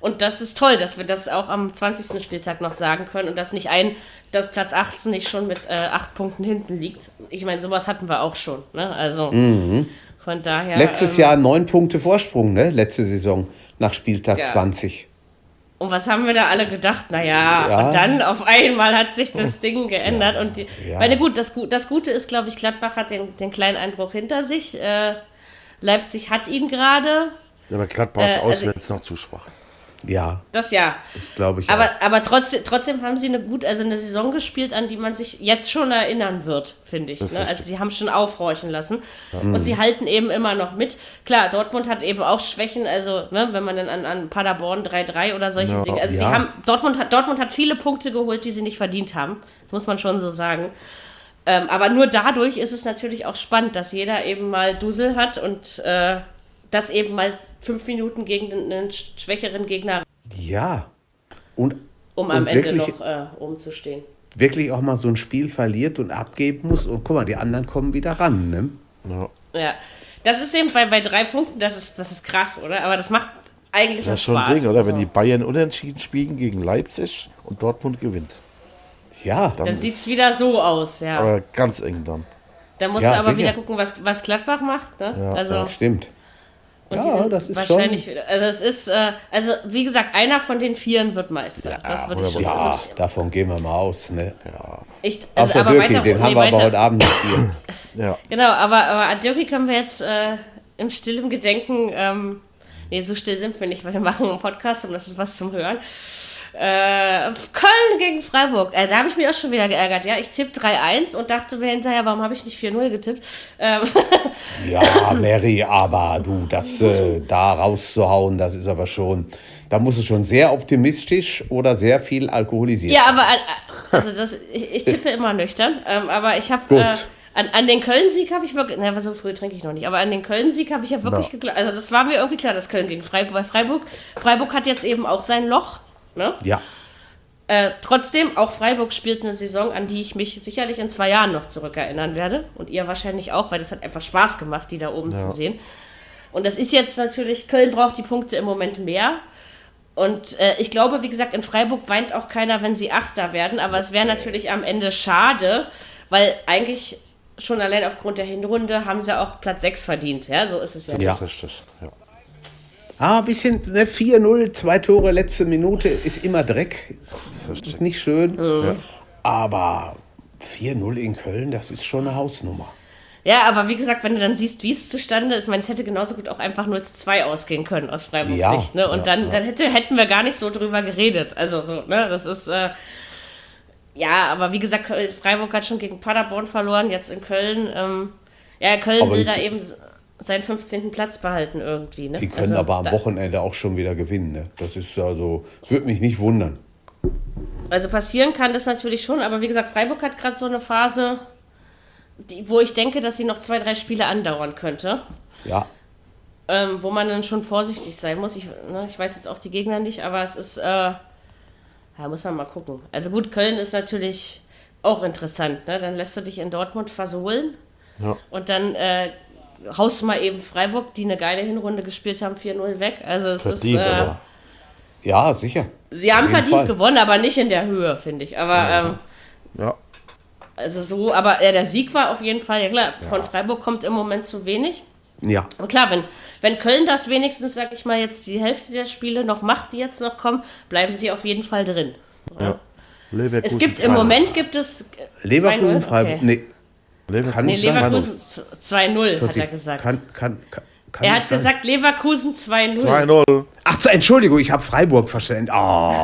und das ist toll, dass wir das auch am 20. Spieltag noch sagen können und dass nicht ein, dass Platz 18 nicht schon mit äh, acht Punkten hinten liegt. Ich meine, sowas hatten wir auch schon. Ne? Also von daher. Mhm. Letztes ähm, Jahr neun Punkte Vorsprung, ne? Letzte Saison nach Spieltag Ja. 20. Und was haben wir da alle gedacht? Naja, Ja. und dann auf einmal hat sich das Ding geändert. Und die, Ja. meine gut, das, das Gute ist, glaube ich, Gladbach hat den, den kleinen Einbruch hinter sich. Äh, Leipzig hat ihn gerade. Ja, aber Gladbach ist Äh, also- auswärts noch zu schwach. Ja, Das ja. das glaube ich Aber, auch. aber trotzdem, trotzdem haben sie eine gut, also eine Saison gespielt, an die man sich jetzt schon erinnern wird, finde ich. Ne? Also sie haben schon aufhorchen lassen. Und sie halten eben immer noch mit. Klar, Dortmund hat eben auch Schwächen, also ne, wenn man dann an, an Paderborn 3-3 oder solche Ja, Dinge. Also sie ja. haben, Dortmund hat, Dortmund hat viele Punkte geholt, die sie nicht verdient haben. Das muss man schon so sagen. Ähm, aber nur dadurch ist es natürlich auch spannend, dass jeder eben mal Dusel hat und äh, das eben mal fünf Minuten gegen den, einen schwächeren Gegner Ja. Und, um am und Ende wirklich, noch äh, umzustehen. wirklich auch mal so ein Spiel verliert und abgeben muss. Und guck mal, die anderen kommen wieder ran. Ne? Ja. Ja, das ist eben bei, bei drei Punkten, das ist, das ist krass, oder? Aber das macht eigentlich Das ist schon ein Spaß. Ding, oder? Wenn Also, die Bayern unentschieden spielen gegen Leipzig und Dortmund gewinnt. Ja, dann ist- sieht es wieder so aus, ja. Aber ganz eng dann. Da musst Ja, du aber sicher. wieder gucken, was, was Gladbach macht, ne? Ja, also, stimmt. Und Ja, das ist wahrscheinlich schon. wieder, also es ist, äh, also wie gesagt, einer von den Vieren wird Meister. das würde ich. Ja, also, davon gehen wir mal aus. Ne? ich, also Außer weiter, den nee, haben wir aber heute Abend nicht hier. Ja. Genau, aber, aber an Dirki können wir jetzt äh, im stillen Gedenken, ähm, nee, so still sind wir nicht, weil wir machen einen Podcast und das ist was zum Hören. Äh, Köln gegen Freiburg. Äh, da habe ich mich auch schon wieder geärgert. Ja, ich tippe 3-1 und dachte mir hinterher, warum habe ich nicht 4-0 getippt? Ähm, Ja, Mary, aber du, das äh, da rauszuhauen, das ist aber schon, da muss es schon sehr optimistisch oder sehr viel alkoholisiert ja, aber äh, also das, ich, ich tippe immer nüchtern. Ähm, aber ich habe äh, an, an den Köln-Sieg habe ich wirklich, na, so früh trinke ich noch nicht, aber an den Köln-Sieg habe ich ja wirklich Ja. geglaubt. Also das war mir irgendwie klar, dass Köln gegen Freiburg, weil Freiburg, Freiburg hat jetzt eben auch sein Loch. Ne? Ja, Äh, trotzdem, auch Freiburg spielt eine Saison, an die ich mich sicherlich in zwei Jahren noch zurückerinnern werde. Und ihr wahrscheinlich auch, weil das hat einfach Spaß gemacht, die da oben zu sehen. Und das ist jetzt natürlich, Köln braucht die Punkte im Moment mehr. Und äh, ich glaube, wie gesagt, in Freiburg weint auch keiner, wenn sie Achter werden. Aber es wäre natürlich am Ende schade, weil eigentlich schon allein aufgrund der Hinrunde haben sie auch Platz 6 verdient. Ja, so ist es ja. Das Ja. richtig. Ja. Ah, ein bisschen, ne, 4-0, zwei Tore letzte Minute ist immer Dreck. Das ist nicht schön. Mhm. Aber 4-0 in Köln, das ist schon eine Hausnummer. Ja, aber wie gesagt, wenn du dann siehst, wie es zustande ist, ich meine, es hätte genauso gut auch einfach 0 zu 2 ausgehen können aus Freiburgs Ja, Sicht. Ne? Und ja, dann, dann hätte, hätten wir gar nicht so drüber geredet. Also so, ne, das ist. Äh, ja, aber wie gesagt, Freiburg hat schon gegen Paderborn verloren, jetzt in Köln. Ähm, ja, Köln Aber will da eben seinen 15. Platz behalten irgendwie. Ne? Die können Also, aber am Wochenende auch schon wieder gewinnen. Ne? Das ist also, würde mich nicht wundern. Also passieren kann das natürlich schon, aber wie gesagt, Freiburg hat gerade so eine Phase, die, wo ich denke, dass sie noch zwei, drei Spiele andauern könnte. Ja, ähm, wo man dann schon vorsichtig sein muss. Ich, ne, ich weiß jetzt auch die Gegner nicht, aber es ist, äh, ja, muss man mal gucken. Also gut, Köln ist natürlich auch interessant. Ne? Dann lässt du dich in Dortmund versohlen Ja. und dann äh, haust du mal eben Freiburg, die eine geile Hinrunde gespielt haben, 4-0 weg. Also es Verdient, ist, äh, ja, sicher. sie haben verdient Fall. gewonnen, aber nicht in der Höhe, finde ich. Aber ähm, Ja. also so, aber ja, der Sieg war auf jeden Fall, ja klar, von Freiburg kommt im Moment zu wenig. Ja. Und klar, wenn, wenn Köln das wenigstens, sag ich mal, jetzt die Hälfte der Spiele noch macht, die jetzt noch kommen, bleiben sie auf jeden Fall drin. Leverkusen Es gibt im 2-0. Moment gibt es Leverkusen, 2-0, Freiburg. okay. Nee, Leverkusen Kann Nee, nicht sein. Leverkusen 2-0, hat er gesagt. Kann, kann, kann, kann er hat sein. gesagt Leverkusen 2-0. 2-0. Ach, so, Entschuldigung, ich habe Freiburg verstanden. Oh.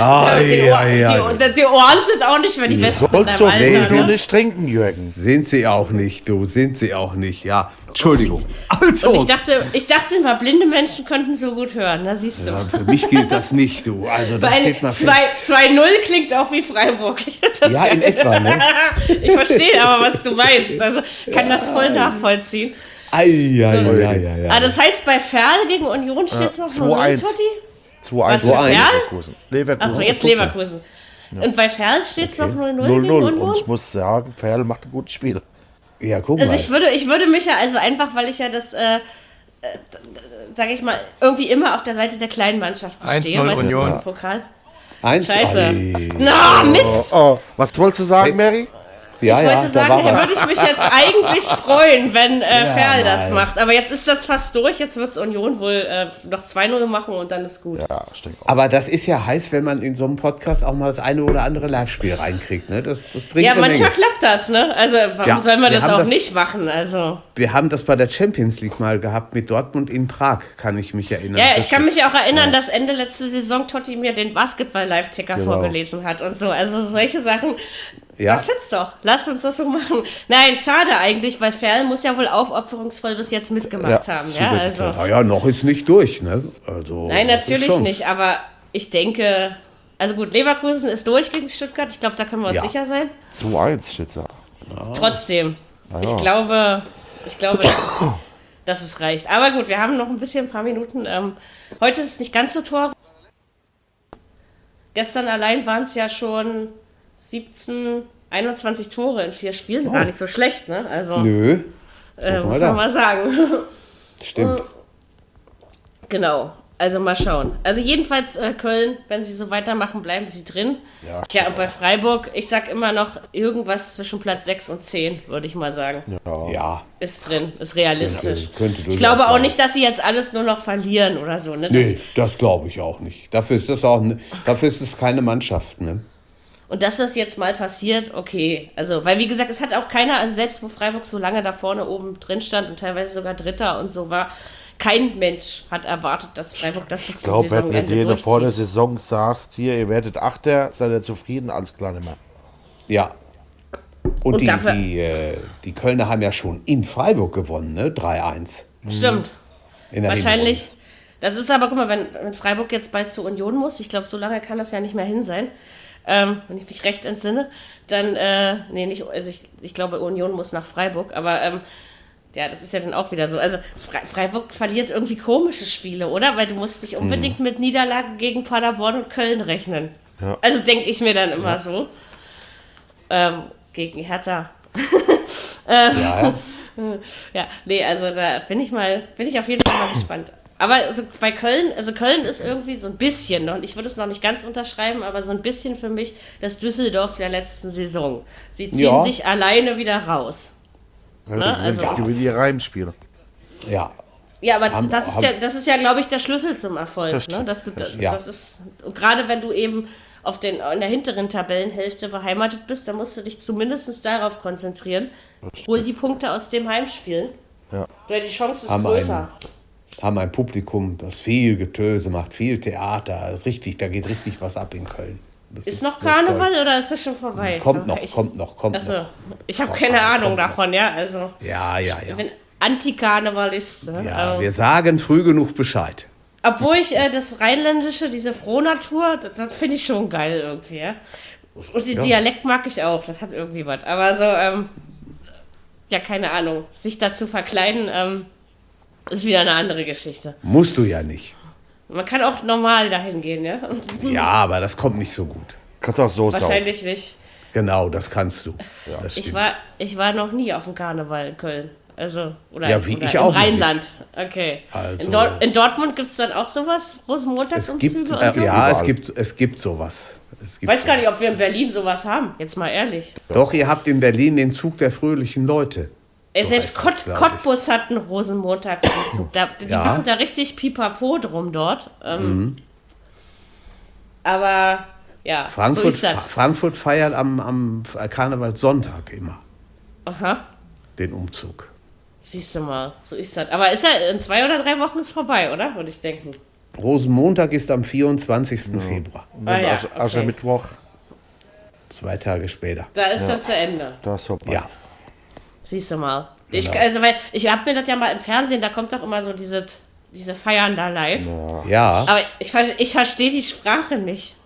Ah, Die, ja, Ohren, ja. die, die Ohren sind auch nicht mehr die Du besten. sollst so viel Alter, so ne? nicht trinken, Jürgen. Sind sie auch nicht, du, sind sie auch nicht, ja. Entschuldigung. Also, Und ich dachte, ich dachte immer, blinde Menschen könnten so gut hören. Da siehst du. ja, für mich gilt das nicht, du. Also, da Weil steht mal 2 fest. 2-0 klingt auch wie Freiburg. Das Ja, in etwa, ne? ich verstehe aber, was du meinst. Also kann das voll nachvollziehen. Ei, ei, ei, ei, ei. Ah, das heißt, bei Ferl gegen Union steht es noch 2-1. 0 Totti? 2-1 Was, für Ferl? Leverkusen. Leverkusen. Achso, jetzt Leverkusen. Und bei Ferl steht es noch 0-0 gegen 0-0. Und ich muss sagen, Ferl macht ein gutes Spiel. Ja, guck Also mal. ich würde, ich würde mich ja, also einfach, weil ich ja das, äh, äh, sage ich mal, irgendwie immer auf der Seite der kleinen Mannschaft stehe. 1-0 weißt du, Union. Pokal. Eins, Scheiße. Ei. Na, Mist! Oh, was wolltest du sagen, Mary? Ja, ich ja, wollte da sagen, da was. würde ich mich jetzt eigentlich freuen, wenn äh, Ja, Ferl das macht. Aber jetzt ist das fast durch. Jetzt wird es Union wohl äh, noch 2-0 machen und dann ist gut. Ja, stimmt. Aber das ist ja heiß, wenn man in so einem Podcast auch mal das eine oder andere Live-Spiel reinkriegt. Ne? Das, das bringt Ja, manchmal Menge. klappt das, ne? Also warum Ja, soll man wir das auch das- nicht machen? Also. Wir haben das bei der Champions League mal gehabt mit Dortmund in Prag, kann ich mich erinnern. Ja, ich kann mich auch erinnern, dass Ende letzte Saison Totti mir den Basketball-Live-Ticker Genau. vorgelesen hat und so. Also solche Sachen, Ja. das wird's doch. Lass uns das so machen. Nein, schade eigentlich, weil Ferl muss ja wohl aufopferungsvoll bis jetzt mitgemacht Ja, haben. Ja, also. Na ja, noch ist nicht durch, ne? Also, Nein, natürlich nicht, aber ich denke, also gut, Leverkusen ist durch gegen Stuttgart. Ich glaube, da können wir uns Ja. sicher sein. 2-1 steht da. Trotzdem, ich glaube, ich glaube, dass, dass es reicht. Aber gut, wir haben noch ein bisschen, ein paar Minuten. Ähm, heute ist es nicht ganz so Tor. Gestern allein waren es ja schon 17, 21 Tore in vier Spielen. Gar nicht so schlecht, ne? Also, Nö, äh, muss man mal sagen. stimmt. Genau. Also mal schauen. Also jedenfalls äh, Köln, wenn sie so weitermachen, bleiben sie drin. Ja, Tja, und bei Freiburg, ich sag immer noch irgendwas zwischen Platz 6 und 10, würde ich mal sagen. Ja, Ist drin, ist realistisch. Könnte- könnte ich glaube auch sein. nicht, dass sie jetzt alles nur noch verlieren oder so. Ne? Das, nee, das glaube ich auch nicht. Dafür ist das auch, ne- dafür ist es keine Mannschaft, ne? Und dass das jetzt mal passiert, okay. Also, weil wie gesagt, es hat auch keiner, also selbst wo Freiburg so lange da vorne oben drin stand und teilweise sogar Dritter und so war, kein Mensch hat erwartet, dass Freiburg das bis Ich zum glaube, wenn du Saisonende dir vor der. Saison sagst, hier, ihr werdet Achter, seid ihr zufrieden, alles klar nicht mehr. Ja. Und, Und die, dafür- die, äh, die Kölner haben ja schon in Freiburg gewonnen, ne? 3-1. Stimmt. in der Wahrscheinlich. Das ist aber, guck mal, wenn, wenn Freiburg jetzt bald zur Union muss, ich glaube, so lange kann das ja nicht mehr hin sein, ähm, wenn ich mich recht entsinne, dann, äh, nee, nicht, also ich, ich glaube, Union muss nach Freiburg, aber ähm, ja, das ist ja dann auch wieder so. Also Fre Freiburg verliert irgendwie komische Spiele, oder? Weil du musst dich unbedingt mit Niederlagen gegen Paderborn und Köln rechnen. Ja. Also denke ich mir dann immer so. Ähm, gegen Hertha. Ja, ja. Ja, nee, also da bin ich mal, bin ich auf jeden Fall mal gespannt. Aber also bei Köln, also Köln ist irgendwie so ein bisschen noch, ich würde es noch nicht ganz unterschreiben, aber so ein bisschen für mich das Düsseldorf der letzten Saison. Sie ziehen Ja. sich alleine wieder raus. Weil Ne, die also- gewinnen die Heimspiele. ja. Ja, aber Haben- das, ist haben- ja, das ist ja, glaube ich, der Schlüssel zum Erfolg. Das ne? stimmt, Dass du, das das, Ja. das ist, gerade wenn du eben auf den, in der hinteren Tabellenhälfte beheimatet bist, dann musst du dich zumindest darauf konzentrieren. Hol die Punkte aus dem Heimspielen. Ja. Die Chance ist Haben größer. Haben ein Publikum, das viel Getöse macht, viel Theater. Das ist richtig, da geht richtig was ab in Köln. Das Ist noch Karneval toll. oder ist das schon vorbei? Kommt noch, Ich- kommt noch, kommt Achso, noch. ich habe keine noch, Ahnung kommt noch. davon, ja. Also, Ja, ja, ich ja. bin Anti-Karnevalist. ne? Ja, Ähm, wir sagen früh genug Bescheid. Obwohl ich äh, das Rheinländische, diese Frohnatur, das, das finde ich schon geil irgendwie, ja. Und den Dialekt mag ich auch, das hat irgendwie was. Aber so, ähm, ja, keine Ahnung, sich dazu verkleiden, ähm, ist wieder eine andere Geschichte. Musst du ja nicht. Man kann auch normal dahin gehen, ja. Ja, aber das kommt nicht so gut. Kannst auch so. Wahrscheinlich nicht. Genau, das kannst du. Das Ich war, ich war noch nie auf dem Karneval in Köln. Also, oder, Ja, wie oder ich im auch Rheinland. Okay. Also- in, Dor in Dortmund gibt es dann auch sowas? es Rosenmontagsumzüge gibt, und äh, so? ja, es gibt, es gibt sowas. Es gibt Weiß gar nicht, sowas. ob wir in Berlin sowas haben. Jetzt mal ehrlich. Doch, ihr habt in Berlin den Zug der fröhlichen Leute. Ey, So selbst das, ich. Cottbus hat einen Rosenmontagsumzug. Da, die Ja. machen da richtig Pipapo drum dort. Ähm, Mhm. Aber ja, Frankfurt, so ist das. Frankfurt feiert am, am Karnevalssonntag immer Aha, den Umzug. siehst du mal, so ist das. Aber ist ja in zwei oder drei Wochen ist vorbei, oder? Würde ich denken. Rosenmontag ist am 24. Februar, Und Ah ja, Asche- okay. Aschermittwoch, zwei Tage später. Da ist dann zu Ende. da ist vorbei. Ja, Siehst du mal. Ich, Genau. also, weil ich habe mir das ja mal im Fernsehen, da kommt doch immer so diese, diese Feiern da live. ja. Aber ich, ver- ich verstehe die Sprache nicht.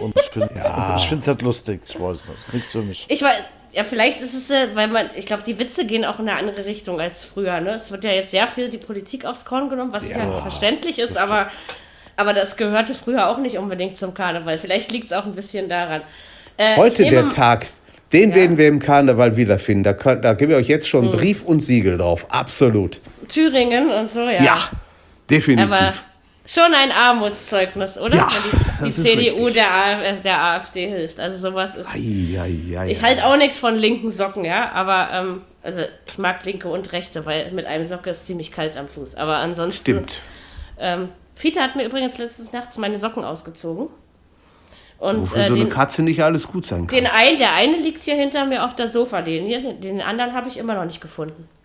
Und ich finde es halt lustig. Ich weiß nicht. Das ist nichts für mich. Ich weiß, ja, vielleicht ist es, äh, weil man, ich glaube, die Witze gehen auch in eine andere Richtung als früher. Ne? Es wird ja jetzt sehr viel die Politik aufs Korn genommen, was ja, verständlich ist, aber, aber das gehörte früher auch nicht unbedingt zum Karneval. Vielleicht liegt es auch ein bisschen daran. Äh, ich Heute nehme- der Tag, den werden wir im Karneval wiederfinden. Da, könnt, da gebe ich euch jetzt schon Hm. Brief und Siegel drauf. Absolut. Thüringen und so, ja. Ja, definitiv. Aber schon ein Armutszeugnis, oder? Ja, Wenn die, die CDU der, Af- der AfD hilft. Also sowas ist. Ei, ei, ei, Ich halte auch nichts von linken Socken, ja, aber ähm, also ich mag linke und rechte, weil mit einem Socke ist ziemlich kalt am Fuß. Aber ansonsten. Stimmt. Ähm, Fiete hat mir übrigens letztes nachts meine Socken ausgezogen. Und Wofür äh, so eine den, Katze nicht alles gut sein kann. den einen, der eine liegt hier hinter mir auf der Sofa, den, hier, den anderen habe ich immer noch nicht gefunden.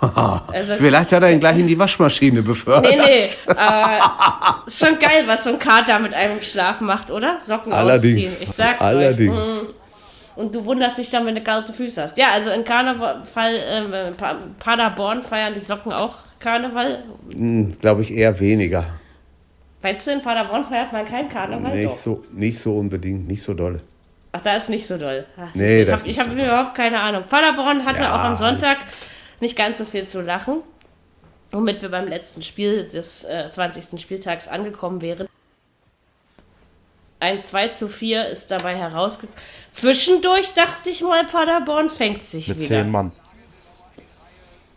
Also, Vielleicht hat er ihn gleich in die Waschmaschine befördert. nee, nee, aber ist schon geil, was so ein Kater mit einem Schlaf macht, oder? Socken Allerdings. ausziehen. Ich sag's Allerdings. euch. Mm. Und du wunderst dich dann, wenn du kalte Füße hast. Ja, also in Karneval, Pa- Paderborn feiern die Socken auch Karneval. Glaube ich eher weniger. Weißt du, in Paderborn feiert man keinen Karneval? Nicht so, nicht so unbedingt, nicht so dolle. Ach, da ist nicht so doll. Ach, Nee, ich das habe ich hab so überhaupt keine Ahnung. Paderborn hatte Ja, auch am Sonntag nicht ganz so viel zu lachen, womit wir beim letzten Spiel des äh, 20. Spieltags angekommen wären. Ein 2 zu 4 ist dabei herausgekommen. Zwischendurch dachte ich mal, Paderborn fängt sich Mit wieder. zehn Mann.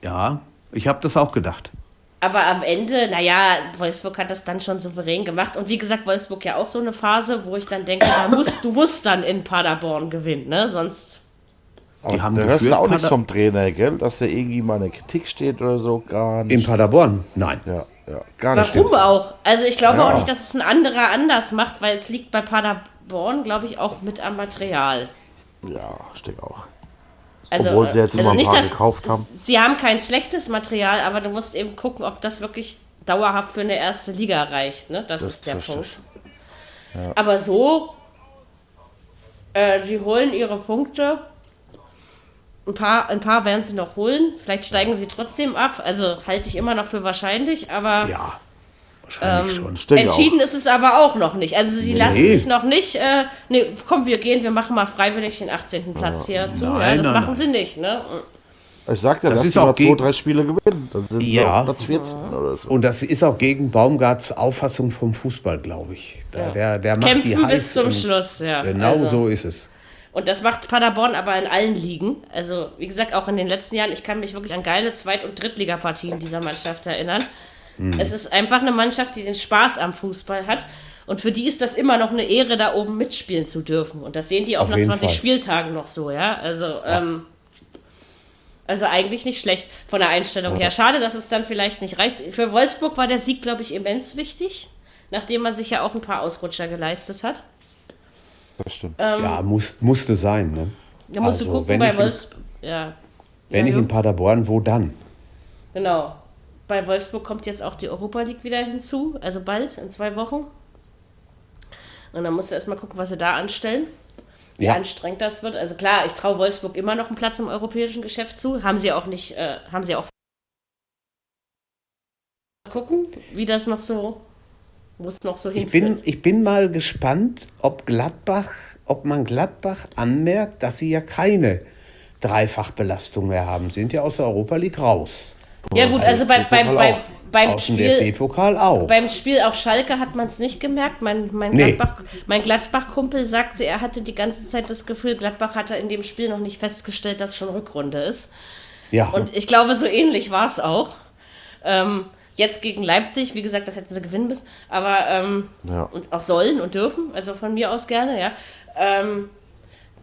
Ja, ich habe das auch gedacht. Aber am Ende, naja, Wolfsburg hat das dann schon souverän gemacht. Und wie gesagt, Wolfsburg ja auch so eine Phase, wo ich dann denke, da musst, du musst dann in Paderborn gewinnen, ne? Sonst. Aber haben da hörst du auch nichts vom Trainer, gell? Dass da irgendwie mal eine Kritik steht oder so. Gar In nicht. Paderborn? Nein. Ja, ja. Gar nicht. Warum auch? Also ich glaube Ja. auch nicht, dass es ein anderer anders macht, weil es liegt bei Paderborn, glaube ich, auch mit am Material. Ja, denke auch. Also, Obwohl sie jetzt immer ein paar dass- gekauft haben. Sie haben kein schlechtes Material, aber du musst eben gucken, ob das wirklich dauerhaft für eine erste Liga reicht. Ne? Das, Das ist der richtig. Punkt. Aber so, äh, sie holen ihre Punkte. Ein paar, ein paar werden sie noch holen. Vielleicht steigen sie trotzdem ab. Also halte ich immer noch für wahrscheinlich, aber Ja, wahrscheinlich schon. Denke entschieden ist es aber auch noch nicht. Also sie lassen Nee. sich noch nicht, äh, nee, komm, wir gehen, wir machen mal freiwillig den 18. Platz hier zu. ja, Nein, das nein, machen nein. sie nicht. Ne? auch. Ich sag ja, Das dass ist die auch mal zwei, drei Spiele gewinnen. Dann sind sie Ja. Platz 14 oder so. Und das ist auch gegen Baumgarts Auffassung vom Fußball, glaube ich. Da, der, der macht die Kämpfen heiß bis zum Schluss, ja. Genau Also- so ist es. Und das macht Paderborn aber in allen Ligen. Also, wie gesagt, auch in den letzten Jahren, ich kann mich wirklich an geile Zweit- und Drittligapartien dieser Mannschaft erinnern. Hm. Es ist einfach eine Mannschaft, die den Spaß am Fußball hat. Und für die ist das immer noch eine Ehre, da oben mitspielen zu dürfen. Und das sehen die auch Auf nach jeden 20 Fall. Spieltagen noch so, ja. Also, ähm, also eigentlich nicht schlecht von der Einstellung her. Schade, dass es dann vielleicht nicht reicht. Für Wolfsburg war der Sieg, glaube ich, immens wichtig, nachdem man sich ja auch ein paar Ausrutscher geleistet hat. Das stimmt. Ähm, ja, muss, musste sein. Ne? Da musst du Also, gucken wenn bei Wolfsburg. Ja. Wenn ja, ich in Paderborn, wo dann? Genau. Bei Wolfsburg kommt jetzt auch die Europa League wieder hinzu, also bald, in zwei Wochen. Und dann musst du erstmal gucken, was sie da anstellen. Wie Ja. anstrengend das wird. Also klar, ich traue Wolfsburg immer noch einen Platz im europäischen Geschäft zu. Haben sie auch nicht, äh, haben sie auch. Gucken, wie das noch so, wo es noch so Ich hinführt. bin, ich bin mal gespannt, ob Gladbach, ob man Gladbach anmerkt, dass sie ja keine Dreifachbelastung mehr haben. Sind ja aus der Europa League raus. Ja gut, also bei, beim, beim, beim Spiel. Beim Spiel auf Schalke hat man es nicht gemerkt. Mein, mein Nee. Gladbach- Gladbach-Kumpel sagte, er hatte die ganze Zeit das Gefühl, Gladbach hatte in dem Spiel noch nicht festgestellt, dass schon Rückrunde ist. Ja, Und ich glaube, so ähnlich war es auch. Ähm, jetzt gegen Leipzig, wie gesagt, das hätten sie gewinnen müssen, aber ähm, Ja. und auch sollen und dürfen, also von mir aus gerne, ja. Ähm,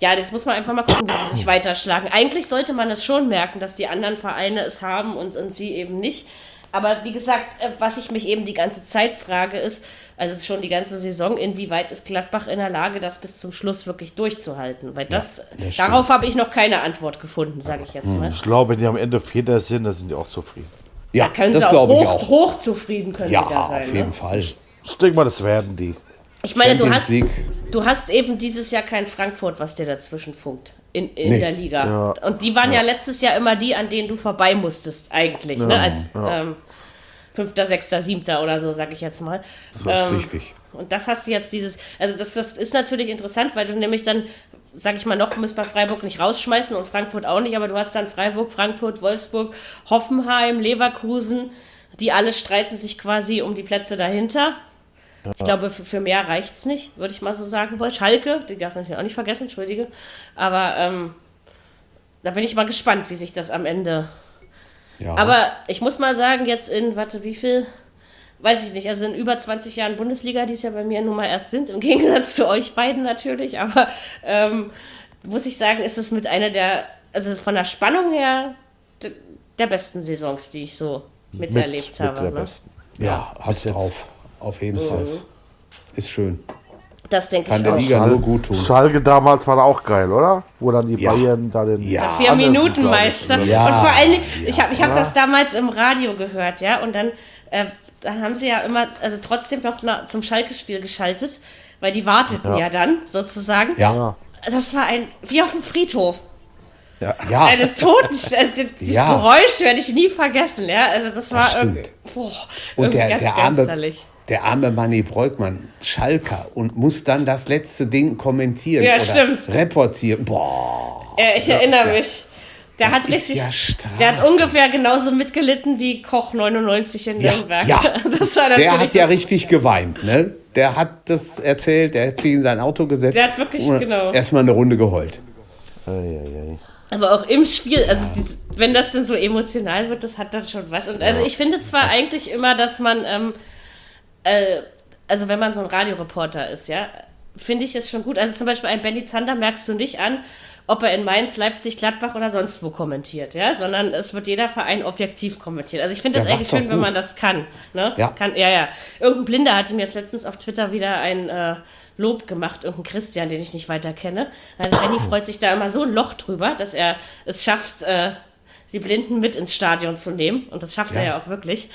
ja, jetzt muss man einfach mal gucken, wie sie sich weiterschlagen. Eigentlich sollte man es schon merken, dass die anderen Vereine es haben und, und sie eben nicht. Aber wie gesagt, äh, was ich mich eben die ganze Zeit frage, ist, also schon die ganze Saison, inwieweit ist Gladbach in der Lage, das bis zum Schluss wirklich durchzuhalten? Weil das, das darauf habe ich noch keine Antwort gefunden, sage ich jetzt mal. Ich glaube, wenn die am Ende Vierter sind, dann sind die auch zufrieden. Ja, Da können das sie auch glaube ich hoch, auch. hoch zufrieden können Ja, sie da sein. auf jeden ne? Fall. Ich denke mal, das werden die. Ich meine, du hast, League. du hast eben dieses Jahr kein Frankfurt, was dir dazwischen funkt in, in Nee. der Liga. Ja. Und die waren ja. letztes Jahr immer die, an denen du vorbei musstest, eigentlich, ne? als ähm, Fünfter, Sechster, Siebter oder so, sag ich jetzt mal. Das ist Ähm, richtig. Und das hast du jetzt dieses, also das, das ist natürlich interessant, weil du nämlich dann, sag ich mal, noch müsst bei Freiburg nicht rausschmeißen und Frankfurt auch nicht, aber du hast dann Freiburg, Frankfurt, Wolfsburg, Hoffenheim, Leverkusen, die alle streiten sich quasi um die Plätze dahinter. Ich glaube, für, für mehr reicht es nicht, würde ich mal so sagen wollen. Schalke, die darf man natürlich auch nicht vergessen, entschuldige. Aber ähm, da bin ich mal gespannt, wie sich das am Ende Ja. aber ich muss mal sagen, jetzt in, warte, wie viel? Weiß ich nicht, also in über 20 Jahren Bundesliga, die es ja bei mir nun mal erst sind, im Gegensatz zu euch beiden natürlich, aber ähm, muss ich sagen, ist es mit einer der, also von der Spannung her, der besten Saisons, die ich so miterlebt mit, habe. mit der ne? besten. ja, hast jetzt. drauf. Auf jeden Fall. Ist schön. Das denke Kann ich der auch. Liga nur gut tun. Schalke damals war da auch geil, oder? Wo dann die Ja. Bayern da den. Ja. Vier Minuten. Meister. Ja, und vor allen Dingen, ich habe ich hab das damals im Radio gehört, ja, und dann, äh, dann haben sie ja immer, also trotzdem noch na, zum Schalke-Spiel geschaltet, weil die warteten ja, dann sozusagen. Ja. Das war ein, wie auf dem Friedhof. Ja. Eine Toten, also die- dieses Ja. Geräusch werde ich nie vergessen, ja. Also das war stimmt. irgendwie, boah, Und irgendwie der, ganz der, arme, geisterlich. Der arme Manni Breukmann, Schalker, und muss dann das letzte Ding kommentieren Ja, oder stimmt. reportieren. Boah. Ja, ich erinnere ja- mich. Der hat ist richtig, ja der hat ungefähr genauso mitgelitten wie Koch 99 in Ja, Nürnberg. ja. Das war natürlich Der hat ja richtig geweint, ne? Der hat das erzählt, der hat sich in sein Auto gesetzt. Der hat wirklich, genau. Erstmal eine Runde geheult. Eieiei. Aber auch im Spiel, also dies, wenn das denn so emotional wird, das hat dann schon was. Und also ich finde zwar eigentlich immer, dass man, ähm, äh, also wenn man so ein Radioreporter ist, ja, finde ich es schon gut. Also zum Beispiel ein Benny Zander merkst du nicht an, ob er in Mainz, Leipzig, Gladbach oder sonst wo kommentiert, ja, sondern es wird jeder Verein objektiv kommentiert. Also ich finde das eigentlich schön, wenn man das kann. Ne? Ja. Kann, ja, ja. Irgendein Blinder hatte mir jetzt letztens auf Twitter wieder ein äh, Lob gemacht, irgendein Christian, den ich nicht weiter kenne. Also Benny freut sich da immer so ein Loch drüber, dass er es schafft, äh, die Blinden mit ins Stadion zu nehmen. Und das schafft er Ja. ja auch wirklich.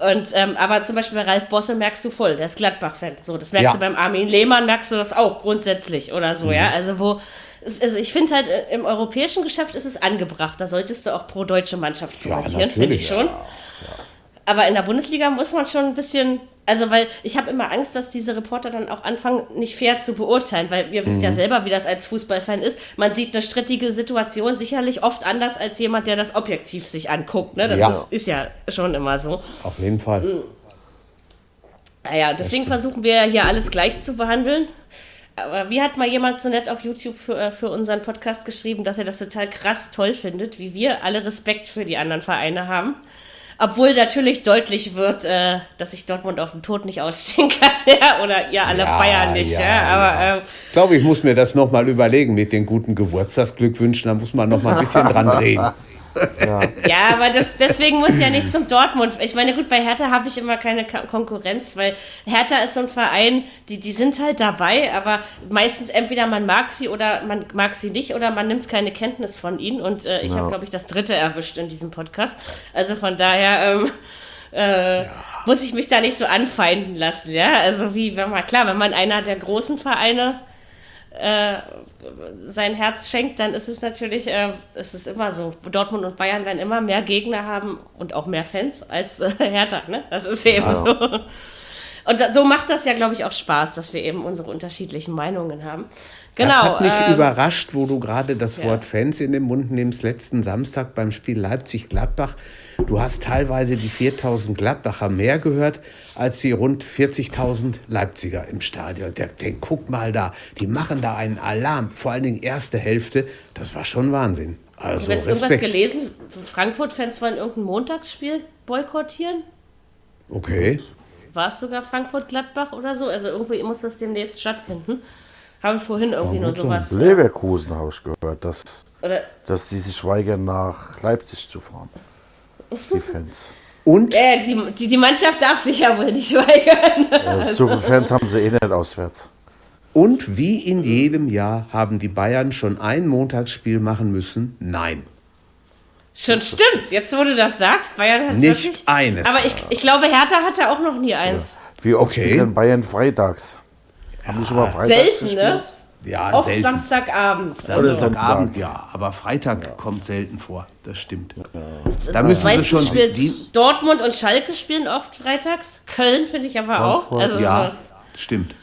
Und, ähm, aber zum Beispiel bei Ralf Bosse merkst du voll, der ist Gladbach-Fan. So, das merkst Ja. du beim Armin Lehmann, merkst du das auch grundsätzlich oder so, Mhm. ja. Also wo, also ich finde halt, äh, im europäischen Geschäft ist es angebracht. Da solltest du auch pro deutsche Mannschaft Ja, kommentieren, finde ich schon. Aber in der Bundesliga muss man schon ein bisschen, also weil ich habe immer Angst, dass diese Reporter dann auch anfangen, nicht fair zu beurteilen, weil ihr wisst Mhm. ja selber, wie das als Fußballfan ist. Man sieht eine strittige Situation sicherlich oft anders als jemand, der das objektiv sich anguckt. Ne? Das Ja. ist, ist ja schon immer so. Auf jeden Fall. Mhm. Naja, deswegen versuchen wir ja hier alles gleich zu behandeln. Aber wie hat mal jemand so nett auf YouTube für, äh, für unseren Podcast geschrieben, dass er das total krass toll findet, wie wir alle Respekt für die anderen Vereine haben. Obwohl natürlich deutlich wird, äh, dass ich Dortmund auf dem Tod nicht ausstehen kann, ja, oder ihr alle Ja, Bayern nicht, ja. ja, Aber ja. ähm, Ich glaube, ich muss mir das nochmal überlegen mit den guten Geburtstagsglückwünschen. Da muss man nochmal ein bisschen dran drehen. Ja, aber das, deswegen muss ja nicht zum Dortmund. Ich meine, gut, bei Hertha habe ich immer keine Konkurrenz, weil Hertha ist so ein Verein, die, die sind halt dabei, aber meistens entweder man mag sie oder man mag sie nicht oder man nimmt keine Kenntnis von ihnen. Und äh, ich habe, glaube ich, das dritte erwischt in diesem Podcast. Also von daher ähm, äh, muss ich mich da nicht so anfeinden lassen, ja. Also wie, wenn man, klar, wenn man einer der großen Vereine äh, sein Herz schenkt, dann ist es natürlich, äh, es ist immer so. Dortmund und Bayern werden immer mehr Gegner haben und auch mehr Fans als äh, Hertha, ne? Das ist eben so. Und so macht das ja, glaube ich, auch Spaß, dass wir eben unsere unterschiedlichen Meinungen haben. Genau. das hat mich ähm, überrascht, wo du gerade das ja. Wort Fans in den Mund nimmst. Letzten Samstag beim Spiel Leipzig-Gladbach. Du hast teilweise die 4000 Gladbacher mehr gehört als die rund 40.000 Leipziger im Stadion. Der, den, guck mal da, die machen da einen Alarm. Vor allen Dingen erste Hälfte. Das war schon Wahnsinn. Also habe jetzt irgendwas gelesen, Frankfurt-Fans wollen irgendein Montagsspiel boykottieren. Okay. War es sogar Frankfurt-Gladbach oder so? Also irgendwie muss das demnächst stattfinden. Habe ich vorhin irgendwie nur sowas. Leverkusen habe ich gehört, dass, Oder, dass die sich weigern, nach Leipzig zu fahren. Die Fans. Und äh, die, die, die Mannschaft darf sich ja wohl nicht weigern. Also, so viele Fans haben sie eh nicht auswärts. Und wie in jedem Jahr haben die Bayern schon ein Montagsspiel machen müssen? Nein. Schon stimmt. Jetzt, wo du das sagst, Bayern hat Nicht wirklich. eines. Aber ich, ich glaube, Hertha hatte auch noch nie eins. Wie oft Okay. spielt denn Bayern freitags? Haben die schon mal freitags Selten, gespielt? ne? Ja, Oft selten. Samstagabend. Oder Samstagabend, ja. Aber Freitag kommt selten vor. Das stimmt. Da müssen sie Weißt du, schon spielt die, Dortmund und Schalke spielen oft freitags. Köln finde ich aber auch. Also Ja, stimmt.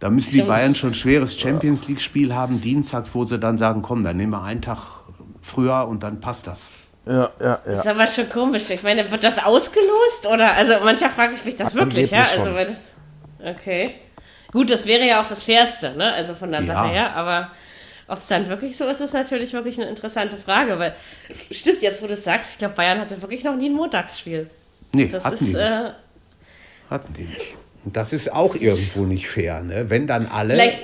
Da müssen die. Bayern schon ein schweres Champions League-Spiel haben, dienstags, wo sie dann sagen, komm, dann nehmen wir einen Tag früher und dann passt das. Ja, ja, ja. ist aber schon komisch. Ich meine, wird das ausgelost? Oder, also mancher frage ich mich das wirklich, ja? Also, das, okay. Gut, das wäre ja auch das Fairste, ne? Also von der Ja. Sache her, aber ob es dann wirklich so ist, ist natürlich wirklich eine interessante Frage, weil stimmt jetzt, wo du es sagst, ich glaube, Bayern hatte wirklich noch nie ein Montagsspiel. Nee, Das hatten ist, die nicht. äh, Hatten die nicht. Und das ist auch irgendwo nicht fair, ne? Wenn dann alle. Vielleicht,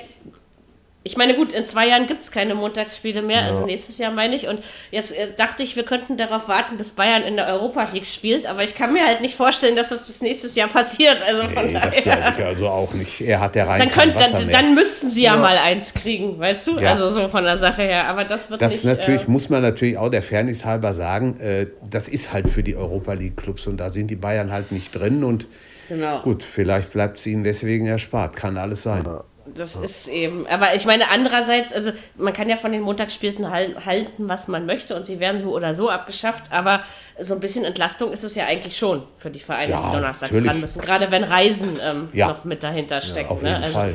ich meine, gut, in zwei Jahren gibt es keine Montagsspiele mehr, also nächstes Jahr meine ich. Und jetzt äh, dachte ich, wir könnten darauf warten, bis Bayern in der Europa League spielt, aber ich kann mir halt nicht vorstellen, dass das bis nächstes Jahr passiert. Also von nee, das glaube daher. ich also auch nicht. Er hat der rein Dann, könnt, Wasser dann, mehr. dann müssten sie ja, mal eins kriegen, weißt du? Ja. Also so von der Sache her. Aber das wird Das nicht. natürlich äh, muss man natürlich auch der Fairness halber sagen, äh, das ist halt für die Europa League Clubs und da sind die Bayern halt nicht drin und Genau. gut, vielleicht bleibt es ihnen deswegen erspart, kann alles sein. Das ist eben, aber ich meine, andererseits, also man kann ja von den Montagsspielen hal- halten, was man möchte und sie werden so oder so abgeschafft, aber so ein bisschen Entlastung ist es ja eigentlich schon für die Vereine, Ja, die donnerstags natürlich. dran müssen, gerade wenn Reisen ähm, Ja. noch mit dahinter stecken. auf ne? jeden also Fall.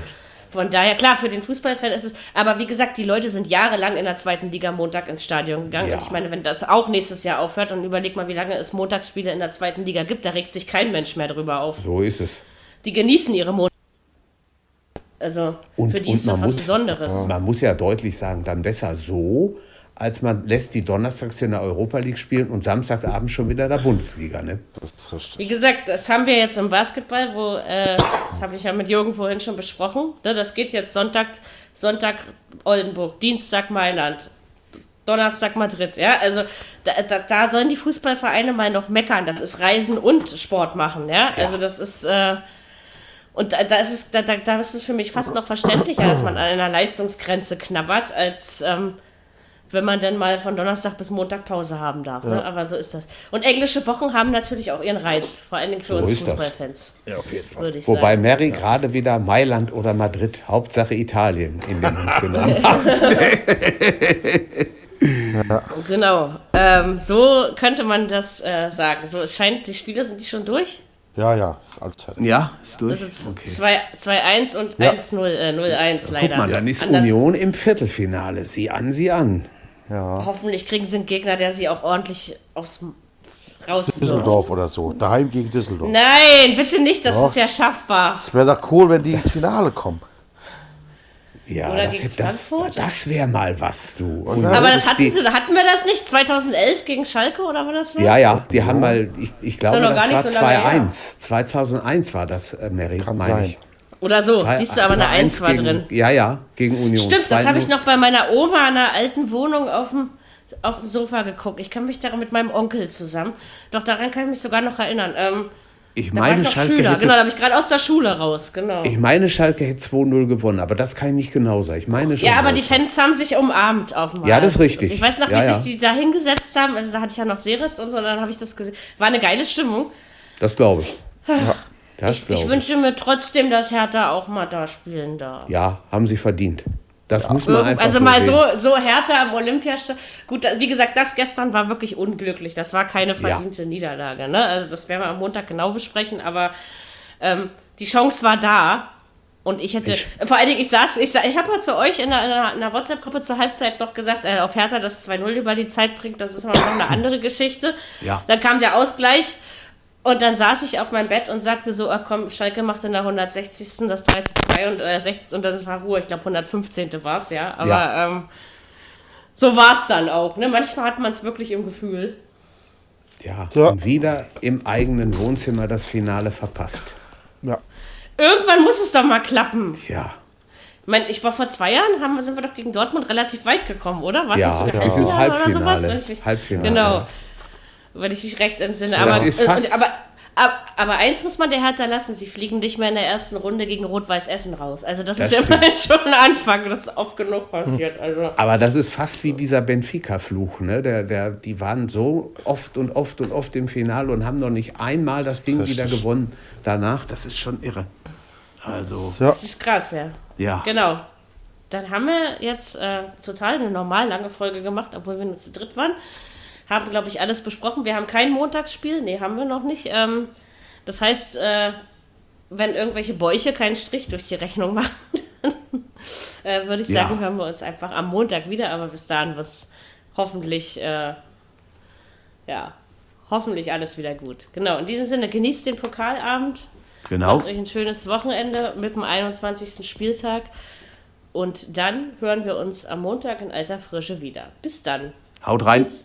Von daher, klar, für den Fußballfan ist es, aber wie gesagt, die Leute sind jahrelang in der zweiten Liga Montag ins Stadion gegangen. Ja. Und ich meine, wenn das auch nächstes Jahr aufhört und überleg mal, wie lange es Montagsspiele in der zweiten Liga gibt, da regt sich kein Mensch mehr drüber auf. So ist es. Die genießen ihre Montagsspiele. Also Und, für die ist das man was muss, Besonderes. Man muss ja deutlich sagen, dann besser so, als man lässt die donnerstags in der Europa League spielen und samstagsabends schon wieder in der Bundesliga. Ne? Wie gesagt, das haben wir jetzt im Basketball, wo, äh, das habe ich ja mit Jürgen vorhin schon besprochen. Ne, das geht jetzt Sonntag, Sonntag Oldenburg, Dienstag Mailand, Donnerstag Madrid. Ja, also da, da, da sollen die Fußballvereine mal noch meckern. Das ist Reisen und Sport machen. Ja, also das ist. Äh, und da, da, ist es, da, da, da ist es für mich fast noch verständlicher, dass man an einer Leistungsgrenze knabbert, als ähm, wenn man dann mal von Donnerstag bis Montag Pause haben darf. Ne? Aber so ist das. Und englische Wochen haben natürlich auch ihren Reiz, vor allen Dingen für So uns. Fußballfans. Ja, auf jeden Fall. Würde ich Wobei sagen. Mary gerade wieder Mailand oder Madrid, Hauptsache Italien, in den Mund genommen hat. Genau. Ähm, so könnte man das äh, sagen. So, es scheint, die Spiele sind die schon durch. Ja, ja, Allzeit. Ja, ist durch. Das ist Okay. 2-1 und Ja. 1-0, äh, 0-1 leider. Guck mal, dann ist Anders- Union im Viertelfinale. Sieh an, sieh an. Hoffentlich kriegen sie einen Gegner, der sie auch ordentlich aufs raus. Düsseldorf oder so. Daheim gegen Düsseldorf. Nein, bitte nicht, das Doch. ist ja schaffbar. Es wäre doch cool, wenn die ins Finale kommen. Ja, Oder das, gegen hätte- das, Frankfurt? das wäre mal was, du. Und Aber das hatten sie, hatten wir das nicht? 2011 gegen Schalke oder war das so? Ja, ja, die haben mal, ich, ich glaube, noch das nicht war so lange her. 2-1. 2001 war das, äh, Mary, Kann meine ich. Oder so, Zwei- siehst du, aber eine 2-1 1 war gegen, drin. Ja, ja, gegen Union. Stimmt, das Zwei habe ich noch bei meiner Oma in einer alten Wohnung auf dem, auf dem Sofa geguckt. Ich kann mich daran mit meinem Onkel zusammen. Doch daran kann ich mich sogar noch erinnern. Ähm, Ich da ich meine, noch Schalke Schüler. hätte, Genau, da habe ich gerade aus der Schule raus. Genau. ich meine, Schalke hätte 2-0 gewonnen, aber das kann ich nicht genau sagen. Ich meine schon. Ja, aber die. Fans haben sich umarmt auf dem Ja, das ist richtig. Ich weiß noch, wie Ja, ja. sich die da hingesetzt haben. Also da hatte ich ja noch Seres und so, und dann habe ich das gesehen. War eine geile Stimmung. Das glaube ich. Das Ich glaube ich. wünsche mir trotzdem, dass Hertha auch mal da spielen darf. Ja, haben sie verdient. Das muss man einfach Also so mal sehen. so, so Hertha am Olympiastadion. Gut, wie gesagt, das gestern war wirklich unglücklich. Das war keine verdiente Niederlage. Ne? Also das werden wir am Montag genau besprechen. Aber ähm, die Chance war da. Und ich hätte, Ich- vor allen Dingen, ich saß, ich, ich habe mal zu euch in einer, in einer, in einer WhatsApp-Gruppe zur Halbzeit noch gesagt, äh, ob Hertha das 2-0 über die Zeit bringt, das ist mal noch eine andere Geschichte. Ja. Dann kam der Ausgleich und dann saß ich auf meinem Bett und sagte so, ah, komm, Schalke macht in der 160. das 3 zu 2 und, äh, 60, und dann war Ruhe. Ich glaube, 115. war es, ja. Aber Ja. Ähm, so war es dann auch. Ne? Manchmal hat man es wirklich im Gefühl. Ja, Ja. und wieder im eigenen Wohnzimmer das Finale verpasst. Ja. Irgendwann muss es doch mal klappen. Tja, meine, ich war vor zwei Jahren, haben, sind wir doch gegen Dortmund relativ weit gekommen, oder? Was Ja, das das ist Halbfinale. Ich Halbfinale. Genau. Wenn ich mich recht entsinne. Das Aber, ist und- fast- aber, aber, aber eins muss man der Hertha lassen, sie fliegen nicht mehr in der ersten Runde gegen Rot-Weiß Essen raus. Also das, Das ist ja stimmt. mal schon ein Anfang, das ist oft genug passiert. Also. Aber das ist fast wie dieser Benfica-Fluch. Ne? Der, der, die waren so oft und oft und oft im Finale und haben noch nicht einmal das Ding wieder gewonnen. Danach, das ist schon irre. Also, Ja. Das ist krass, ja. ja. Genau. Dann haben wir jetzt äh, total eine normal lange Folge gemacht, obwohl wir nur zu dritt waren. Haben, glaube ich, alles besprochen. Wir haben kein Montagsspiel. Nee, haben wir noch nicht. Ähm, das heißt, äh, wenn irgendwelche Bäuche keinen Strich durch die Rechnung machen, äh, würde ich Ja. sagen, hören wir uns einfach am Montag wieder. Aber bis dahin wird es hoffentlich, äh, ja, hoffentlich alles wieder gut. Genau, in diesem Sinne, genießt den Pokalabend. Genau. Macht euch ein schönes Wochenende mit dem 21. Spieltag. Und dann hören wir uns am Montag in alter Frische wieder. Bis dann. Haut rein. Tschüss.